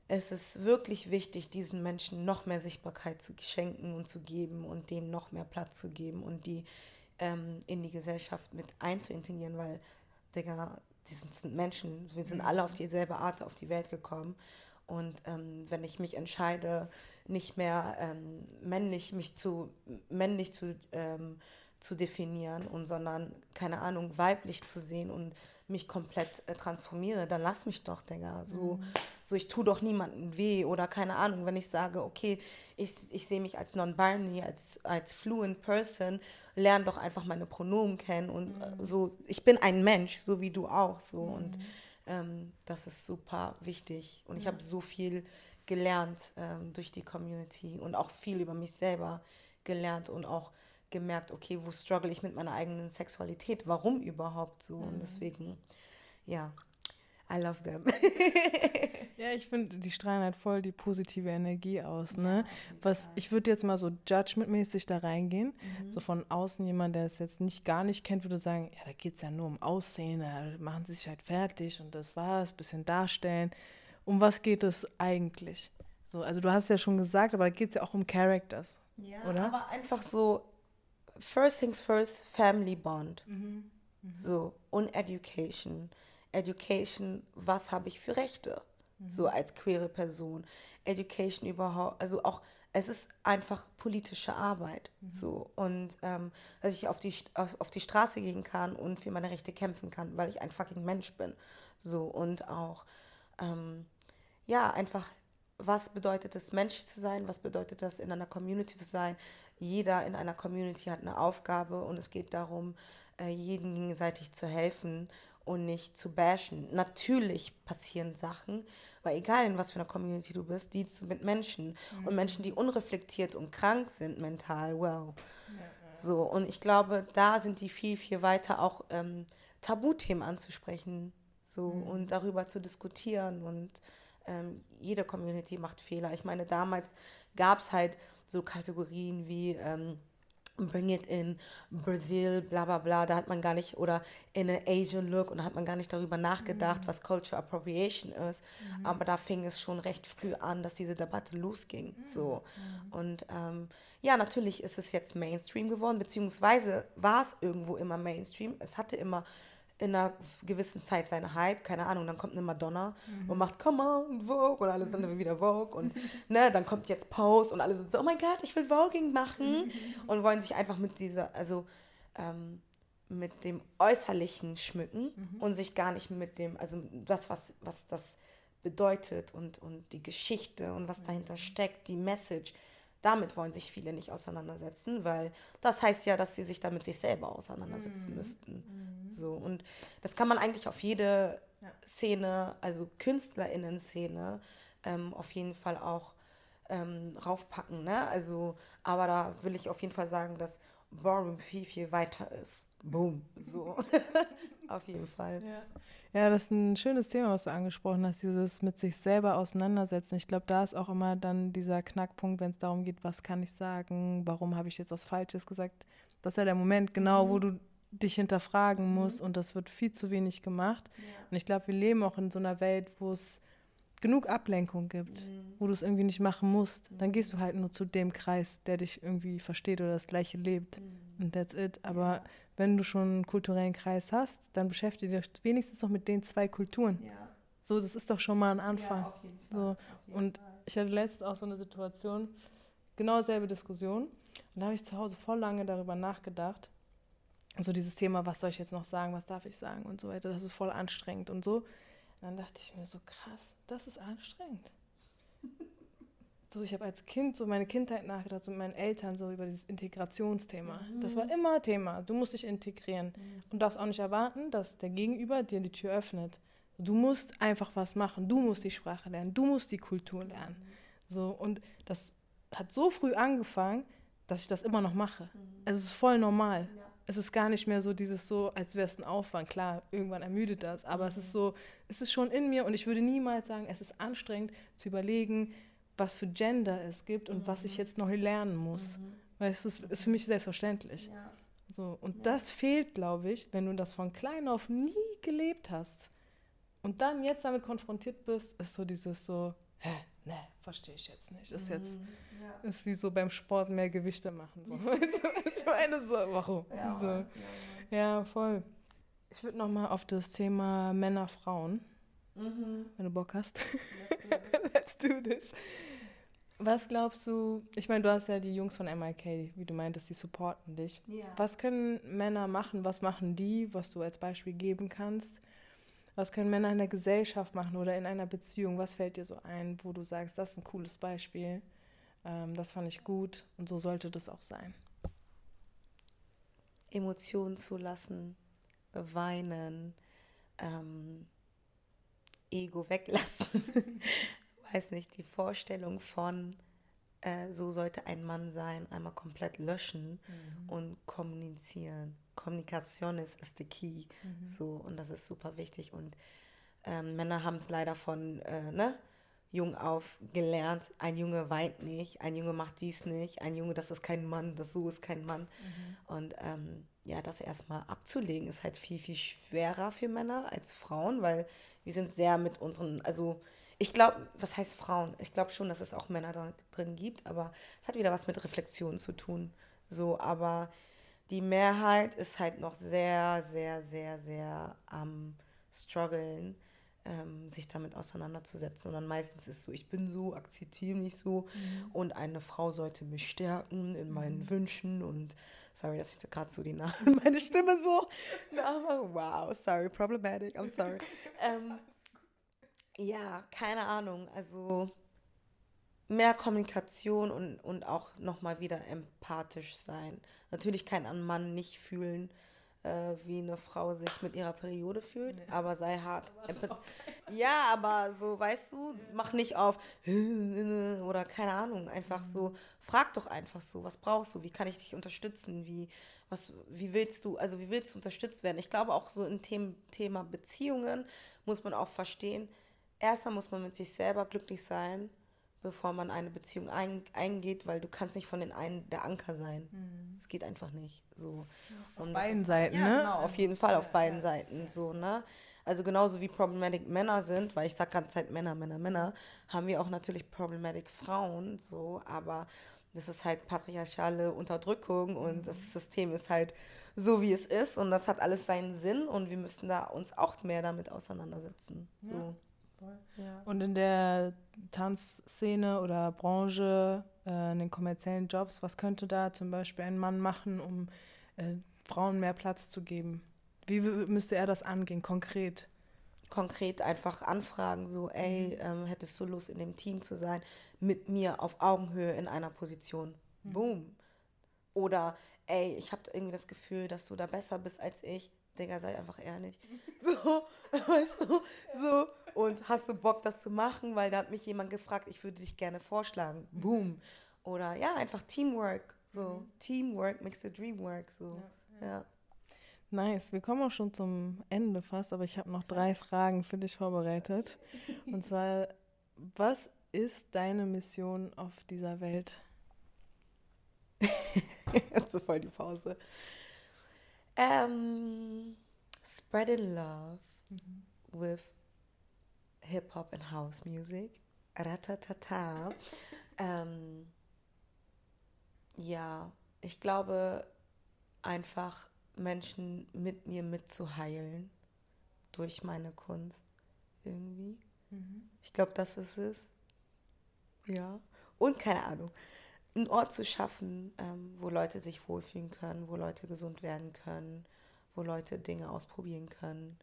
ist es wirklich wichtig, diesen Menschen noch mehr Sichtbarkeit zu schenken und zu geben und denen noch mehr Platz zu geben und die ähm, in die Gesellschaft mit einzuintegrieren, weil, Digga, die sind Menschen, wir sind alle auf dieselbe Art auf die Welt gekommen. Und ähm, wenn ich mich entscheide, nicht mehr ähm, männlich mich zu männlich zu, ähm, zu definieren und sondern keine Ahnung weiblich zu sehen und mich komplett äh, transformiere, dann lass mich doch, Digga. So, mhm. so ich tue doch niemandem weh oder keine Ahnung, wenn ich sage, okay, ich, ich sehe mich als non-binary, als, als fluent person, lerne doch einfach meine Pronomen kennen und äh, mhm. so, ich bin ein Mensch, so wie du auch, so mhm. und ähm, das ist super wichtig und ich habe so viel gelernt ähm, durch die Community und auch viel über mich selber gelernt und auch gemerkt, okay, wo struggle ich mit meiner eigenen Sexualität, warum überhaupt so? Mhm. Und deswegen, ja, I love them. [laughs] ja, ich finde, die strahlen halt voll die positive Energie aus, ne? Was, ich würde jetzt mal so judgmentmäßig da reingehen, mhm. so von außen jemand, der es jetzt nicht gar nicht kennt, würde sagen, ja, da geht es ja nur um Aussehen, da machen sie sich halt fertig und das war's, bisschen darstellen. Um was geht es eigentlich? So, also du hast ja schon gesagt, aber da geht es ja auch um Characters, ja, oder? aber einfach so, first things first, family bond. Mhm. Mhm. So, und Education. Education, was habe ich für Rechte? Mhm. So als queere Person. Education überhaupt, also auch, es ist einfach politische Arbeit. Mhm. So, und ähm, dass ich auf die, auf, auf die Straße gehen kann und für meine Rechte kämpfen kann, weil ich ein fucking Mensch bin. So, und auch, ähm, ja, einfach was bedeutet es, Mensch zu sein, was bedeutet das, in einer Community zu sein. Jeder in einer Community hat eine Aufgabe und es geht darum, äh, jedem gegenseitig zu helfen und nicht zu bashen. Natürlich passieren Sachen, weil egal in was für einer Community du bist, die du mit Menschen mhm. und Menschen, die unreflektiert und krank sind mental, well. Ja, So, und ich glaube, da sind die viel, viel weiter auch ähm, Tabuthemen anzusprechen so mhm. und darüber zu diskutieren und ähm, jede Community macht Fehler. Ich meine, damals gab es halt so Kategorien wie ähm, Bring It in Brazil, bla bla bla, da hat man gar nicht, oder in an Asian Look und da hat man gar nicht darüber nachgedacht, mhm. was Culture Appropriation ist. Mhm. Aber da fing es schon recht früh an, dass diese Debatte losging. Mhm. So. Mhm. Und ähm, ja, natürlich ist es jetzt Mainstream geworden, beziehungsweise war es irgendwo immer Mainstream. Es hatte immer in einer gewissen Zeit seine Hype, keine Ahnung, dann kommt eine Madonna mhm. und macht Come on, Vogue und alles dann wieder Vogue und [laughs] ne, dann kommt jetzt Pose und alle sind so, oh mein Gott, ich will Voging machen mhm. [laughs] und wollen sich einfach mit dieser, also ähm, mit dem Äußerlichen schmücken mhm. und sich gar nicht mit dem, also das, was, was das bedeutet und, und die Geschichte und was mhm. dahinter steckt, die Message, damit wollen sich viele nicht auseinandersetzen, weil das heißt ja, dass sie sich damit sich selber auseinandersetzen mhm. müssten. Mhm. So und das kann man eigentlich auf jede ja. Szene, also Künstlerinnen-Szene, ähm, auf jeden Fall auch ähm, raufpacken. Ne? Also, aber da will ich auf jeden Fall sagen, dass Ballroom viel, viel weiter ist. Boom. So. [laughs] auf jeden Fall. Ja. Ja, das ist ein schönes Thema, was du angesprochen hast, dieses mit sich selber auseinandersetzen. Ich glaube, da ist auch immer dann dieser Knackpunkt, wenn es darum geht, was kann ich sagen, warum habe ich jetzt was Falsches gesagt. Das ist ja der Moment genau, mhm. wo du dich hinterfragen mhm. musst und das wird viel zu wenig gemacht. Ja. Und ich glaube, wir leben auch in so einer Welt, wo es genug Ablenkung gibt, mhm. wo du es irgendwie nicht machen musst. Dann gehst du halt nur zu dem Kreis, der dich irgendwie versteht oder das gleiche lebt. Mhm. Und that's it. Aber ja wenn du schon einen kulturellen Kreis hast, dann beschäftige dich wenigstens noch mit den zwei Kulturen. Ja. So, das ist doch schon mal ein Anfang. Ja, auf jeden Fall. So. Und Fall. ich hatte letztens auch so eine Situation, genau dieselbe Diskussion. Und da habe ich zu Hause voll lange darüber nachgedacht. So dieses Thema, was soll ich jetzt noch sagen, was darf ich sagen und so weiter. Das ist voll anstrengend und so. Und dann dachte ich mir so, krass, das ist anstrengend. So ich habe als Kind so meine Kindheit nachgedacht, so mit meinen Eltern so über dieses Integrationsthema. Mhm. Das war immer Thema. Du musst dich integrieren mhm. und darfst auch nicht erwarten, dass der Gegenüber dir die Tür öffnet. Du musst einfach was machen. Du musst die Sprache lernen. Du musst die Kultur lernen. Mhm. So und das hat so früh angefangen, dass ich das immer noch mache. Mhm. Es ist voll normal. Ja. Es ist gar nicht mehr so dieses so, als wäre es ein Aufwand. Klar, irgendwann ermüdet das, aber es ist mhm. so, es ist schon in mir und ich würde niemals sagen, es ist anstrengend zu überlegen, was für Gender es gibt und mhm. was ich mhm. jetzt neu lernen muss. Mhm. Weil es ist, für mich selbstverständlich. Ja. So, und ja. das fehlt, glaube ich, wenn du das von klein auf nie gelebt hast und dann jetzt damit konfrontiert bist, ist so dieses so, hä, ne, verstehe ich jetzt nicht. Ist jetzt, mhm. ja. ist wie so beim Sport mehr Gewichte machen. So. [laughs] ich meine so, warum? Ja, so. ja voll. Ich würde nochmal auf das Thema Männer, Frauen, mhm. wenn du Bock hast. [laughs] Let's do this. Was glaubst du, ich meine, du hast ja die Jungs von MIK, wie du meintest, die supporten dich. Ja. Was können Männer machen, was machen die, was du als Beispiel geben kannst? Was können Männer in der Gesellschaft machen oder in einer Beziehung? Was fällt dir so ein, wo du sagst, das ist ein cooles Beispiel, ähm, das fand ich gut und so sollte das auch sein? Emotionen zulassen, weinen, ähm, Ego weglassen. [laughs] weiß nicht, die Vorstellung von, äh, so sollte ein Mann sein, einmal komplett löschen mhm. und kommunizieren. Kommunikation ist, ist the key. Mhm. So, und das ist super wichtig. Und ähm, Männer haben es leider von, äh, ne? Jung auf gelernt, ein Junge weint nicht, ein Junge macht dies nicht, ein Junge, das ist kein Mann, das so ist kein Mann. Mhm. Und ähm, ja, das erstmal abzulegen, ist halt viel, viel schwerer für Männer als Frauen, weil wir sind sehr mit unseren, also ich glaube, was heißt Frauen? Ich glaube schon, dass es auch Männer da drin gibt, aber es hat wieder was mit Reflexion zu tun. So, aber die Mehrheit ist halt noch sehr, sehr, sehr, sehr am struggeln, ähm, sich damit auseinanderzusetzen. Und dann meistens ist es so, ich bin so, akzeptiere mich so mhm. und eine Frau sollte mich stärken in meinen mhm. Wünschen und sorry, dass ich gerade so die Namen, [laughs] meine Stimme so nachmache. Wow, sorry, problematic, I'm sorry. [laughs] ähm, ja, keine Ahnung. Also mehr Kommunikation und, und auch nochmal wieder empathisch sein. Natürlich kann ein Mann nicht fühlen, äh, wie eine Frau sich mit ihrer Periode fühlt, nee. aber sei hart. [laughs] Ja, aber so, weißt du, mach nicht auf [laughs] oder keine Ahnung, einfach so, mhm. frag doch einfach so, was brauchst du, wie kann ich dich unterstützen, wie, was, wie willst du, also wie willst du unterstützt werden? Ich glaube auch so im Thema Beziehungen muss man auch verstehen, erstmal muss man mit sich selber glücklich sein, bevor man eine Beziehung ein, eingeht, weil du kannst nicht von den einen der Anker sein. Mhm. Es mhm. geht einfach nicht. So. Auf Und beiden Seiten, ja, ne? Genau, auf jeden Fall auf beiden ja. Seiten. So, ne? Also genauso wie problematic Männer sind, weil ich sage ganze Zeit Männer, Männer, Männer, haben wir auch natürlich problematic Frauen, so, aber das ist halt patriarchale Unterdrückung und mhm. das System ist halt so, wie es ist und das hat alles seinen Sinn und wir müssen da uns auch mehr damit auseinandersetzen. So. Ja. Ja. Und in der Tanzszene oder Branche, äh, in den kommerziellen Jobs, was könnte da zum Beispiel ein Mann machen, um äh, Frauen mehr Platz zu geben? Wie müsste er das angehen, konkret? Konkret einfach anfragen, so, ey, mhm. ähm, hättest du Lust, in dem Team zu sein, mit mir auf Augenhöhe in einer Position. Mhm. Boom. Oder, ey, ich habe irgendwie das Gefühl, dass du da besser bist als ich. Digga, sei einfach ehrlich. [laughs] So, [laughs] weißt du, so. Und hast du Bock, das zu machen? Weil da hat mich jemand gefragt, ich würde dich gerne vorschlagen. Boom. Oder ja, einfach Teamwork. So, mhm. Teamwork makes the dream work. So, ja. ja. Nice. Wir kommen auch schon zum Ende fast, aber ich habe noch drei Fragen für dich vorbereitet. Und zwar, was ist deine Mission auf dieser Welt? [laughs] Jetzt so voll die Pause. Um, spreading love mhm. with hip hop and house music. Ratatata. ähm, ja, ich glaube einfach Menschen mit mir mitzuheilen durch meine Kunst irgendwie. Mhm. Ich glaube, das ist es. Ja. Und keine Ahnung einen Ort zu schaffen, ähm, wo Leute sich wohlfühlen können, wo Leute gesund werden können, wo Leute Dinge ausprobieren können.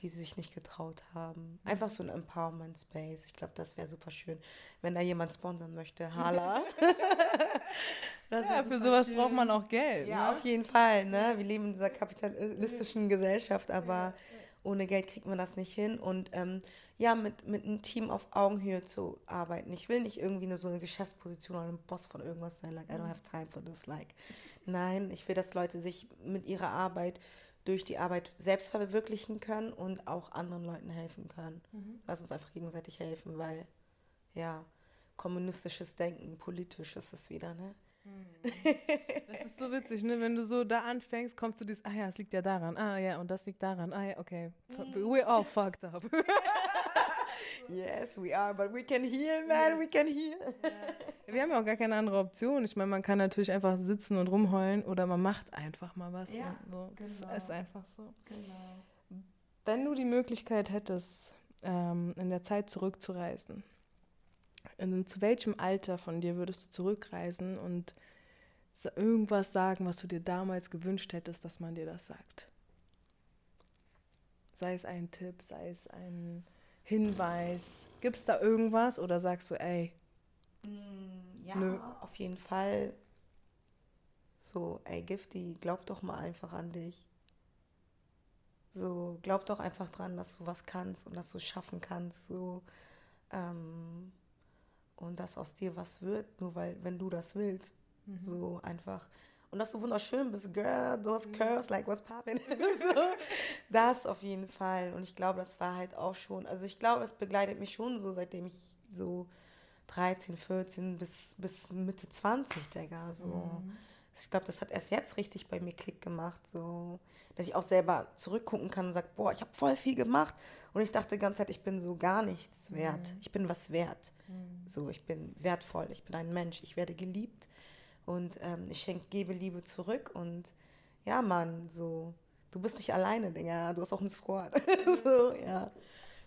Die sich nicht getraut haben. Einfach so ein Empowerment Space. Ich glaube, das wäre super schön. Wenn da jemand sponsern möchte, Hala. [laughs] [laughs] ja, für sowas schön. braucht man auch Geld. Ja, ne? auf jeden Fall. Ne? Wir leben in dieser kapitalistischen Gesellschaft, aber ohne Geld kriegt man das nicht hin. Und ähm, ja, mit, mit einem Team auf Augenhöhe zu arbeiten. Ich will nicht irgendwie nur so eine Geschäftsposition oder ein Boss von irgendwas sein, like, I don't have time for this, like. Nein, ich will, dass Leute sich mit ihrer Arbeit durch die Arbeit selbst verwirklichen können und auch anderen Leuten helfen können. Mhm. Lass uns einfach gegenseitig helfen, weil, ja, kommunistisches Denken, politisch ist es wieder, ne? Mhm. Das ist so witzig, ne? Wenn du so da anfängst, kommst du dieses, ah ja, es liegt ja daran, ah ja, und das liegt daran, ah ja, okay. Mhm. We're all fucked up. [laughs] yes, we are, but we can heal, man, yes. we can heal. Ja. [laughs] Wir haben ja auch gar keine andere Option. Ich meine, man kann natürlich einfach sitzen und rumheulen oder man macht einfach mal was. Ja, so. genau. Das ist einfach so. Genau. Wenn du die Möglichkeit hättest, ähm, in der Zeit zurückzureisen, in, zu welchem Alter von dir würdest du zurückreisen und irgendwas sagen, was du dir damals gewünscht hättest, dass man dir das sagt? Sei es ein Tipp, sei es ein Hinweis. Gibt es da irgendwas oder sagst du, ey? Mm, ja, nö. auf jeden Fall. So, ey, Gifty, glaub doch mal einfach an dich. So, glaub doch einfach dran, dass du was kannst und dass du es schaffen kannst. So, ähm, und dass aus dir was wird, nur weil, wenn du das willst. Mhm. So einfach. Und dass du wunderschön bist, girl, those curves, like what's poppin'. [laughs] so, das auf jeden Fall. Und ich glaube, das war halt auch schon, also ich glaube, es begleitet mich schon so, seitdem ich so 13, 14 bis, bis Mitte 20, Digga, so. Mhm. Ich glaube, das hat erst jetzt richtig bei mir Klick gemacht, so, dass ich auch selber zurückgucken kann und sage, boah, ich habe voll viel gemacht. Und ich dachte die ganze Zeit, ich bin so gar nichts wert. Mhm. Ich bin was wert. Mhm. So, ich bin wertvoll, ich bin ein Mensch, ich werde geliebt und ähm, ich schenke, gebe Liebe zurück und ja, Mann, so, du bist nicht alleine, Digga, du hast auch einen Squad. [laughs] so, ja.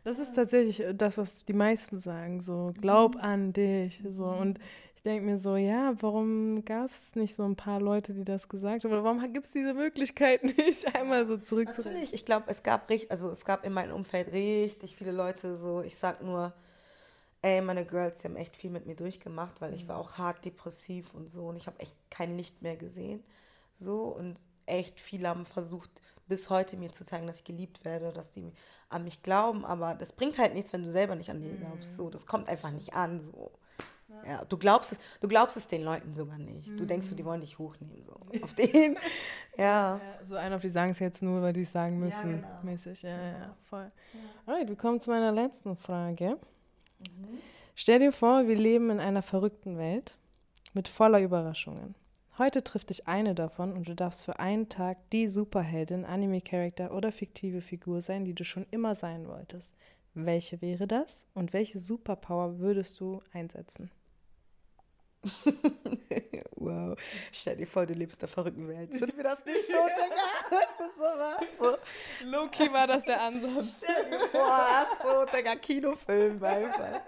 Das ist tatsächlich äh, das, was die meisten sagen, so, glaub mhm. an dich, so, mhm. und ich denke mir so, ja, warum gab es nicht so ein paar Leute, die das gesagt haben? Oder warum gibt es diese Möglichkeit [laughs] nicht, einmal so zurück Natürlich, ich glaube, es gab richtig, also es gab in meinem Umfeld richtig viele Leute, so, ich sag nur, ey, meine Girls, die haben echt viel mit mir durchgemacht, weil ich war auch hart depressiv und so und ich habe echt kein Licht mehr gesehen. So und echt viele haben versucht, bis heute mir zu zeigen, dass ich geliebt werde, dass die an mich glauben, aber das bringt halt nichts, wenn du selber nicht an dich glaubst. So, das kommt einfach nicht an. So. Ja. ja. du glaubst es, du glaubst es den Leuten sogar nicht. Du denkst, die wollen dich hochnehmen, so [laughs] auf den. Ja. ja. So einen auf die sagen es jetzt nur, weil die es sagen müssen. Ja, genau. Mäßig, ja, ja, voll. Ja. Alright, wir kommen zu meiner letzten Frage. Mhm. Stell dir vor, wir leben in einer verrückten Welt mit voller Überraschungen. Heute trifft dich eine davon und du darfst für einen Tag die Superheldin, Anime-Charakter oder fiktive Figur sein, die du schon immer sein wolltest. Welche wäre das und welche Superpower würdest du einsetzen? [laughs] wow. Stell dir vor, du lebst der verrückten Welt. Sind wir das nicht schon, [laughs] Digga? so was. So. Loki war das der Ansatz. Stell dir vor, ach so, Digga, Kinofilm einfach.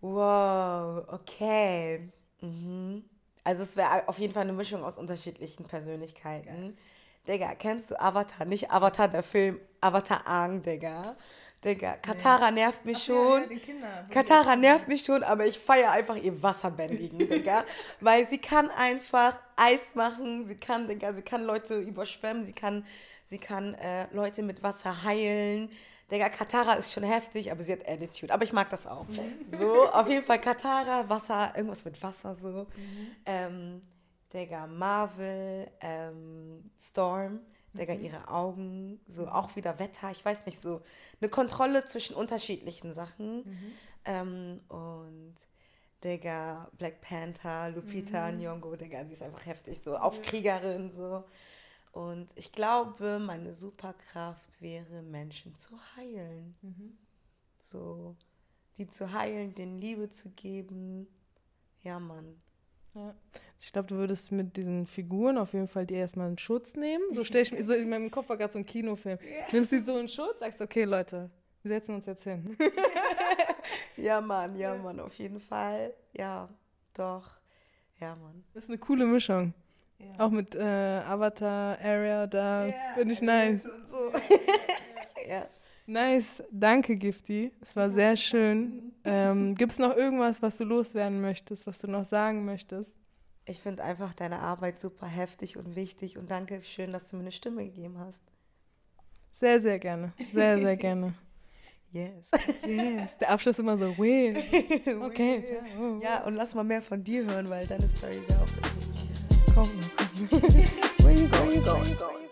Wow, okay. Mhm. Also es wäre auf jeden Fall eine Mischung aus unterschiedlichen Persönlichkeiten. Geil. Digga, kennst du Avatar? Nicht Avatar, der Film, Avatar Ang, Digga. Digga, Katara nervt mich Ach, schon. Ja, ja, Kinder, Katara nervt mich schon, aber ich feiere einfach ihr Wasserbändigen, [laughs] Digga. Weil sie kann einfach Eis machen, sie kann, Digga, sie kann Leute überschwemmen, sie kann, sie kann äh, Leute mit Wasser heilen. Digga, Katara ist schon heftig, aber sie hat Attitude. Aber ich mag das auch. Mhm. So, auf jeden Fall Katara, Wasser, irgendwas mit Wasser so. Mhm. Ähm, Digga, Marvel, ähm, Storm, Digga, mhm. ihre Augen, so auch wieder Wetter, ich weiß nicht, so eine Kontrolle zwischen unterschiedlichen Sachen. Mhm. Ähm, und Digga, Black Panther, Lupita mhm. Nyong'o, Digga, sie ist einfach heftig, so Aufkriegerin, so. Und ich glaube, meine Superkraft wäre, Menschen zu heilen. Mhm. So, die zu heilen, denen Liebe zu geben. Ja, Mann. Ja. Ich glaube, du würdest mit diesen Figuren auf jeden Fall dir erstmal einen Schutz nehmen. So stelle ich mir, so in meinem Kopf war gerade so ein Kinofilm. Nimmst die so einen Schutz, sagst, okay, Leute, wir setzen uns jetzt hin. [laughs] ja, Mann, ja, Mann, auf jeden Fall. Ja, doch. Ja, Mann. Das ist eine coole Mischung. Ja. Auch mit äh, Avatar Area, da yeah, finde ich nice. So. [laughs] [laughs] Ja. Nice, danke Gifty. Es war sehr schön. Ähm, Gibt es noch irgendwas, was du loswerden möchtest, was du noch sagen möchtest? Ich finde einfach deine Arbeit super heftig und wichtig und danke schön, dass du mir eine Stimme gegeben hast. Sehr, sehr gerne. Sehr, sehr gerne. [laughs] Yes. Yes. Der Abschluss immer so, weird. [laughs] Okay. ciao. Ja, und lass mal mehr von dir hören, weil deine Story wäre auch interessant. [laughs] Komm, komm. Where you going? Where you going?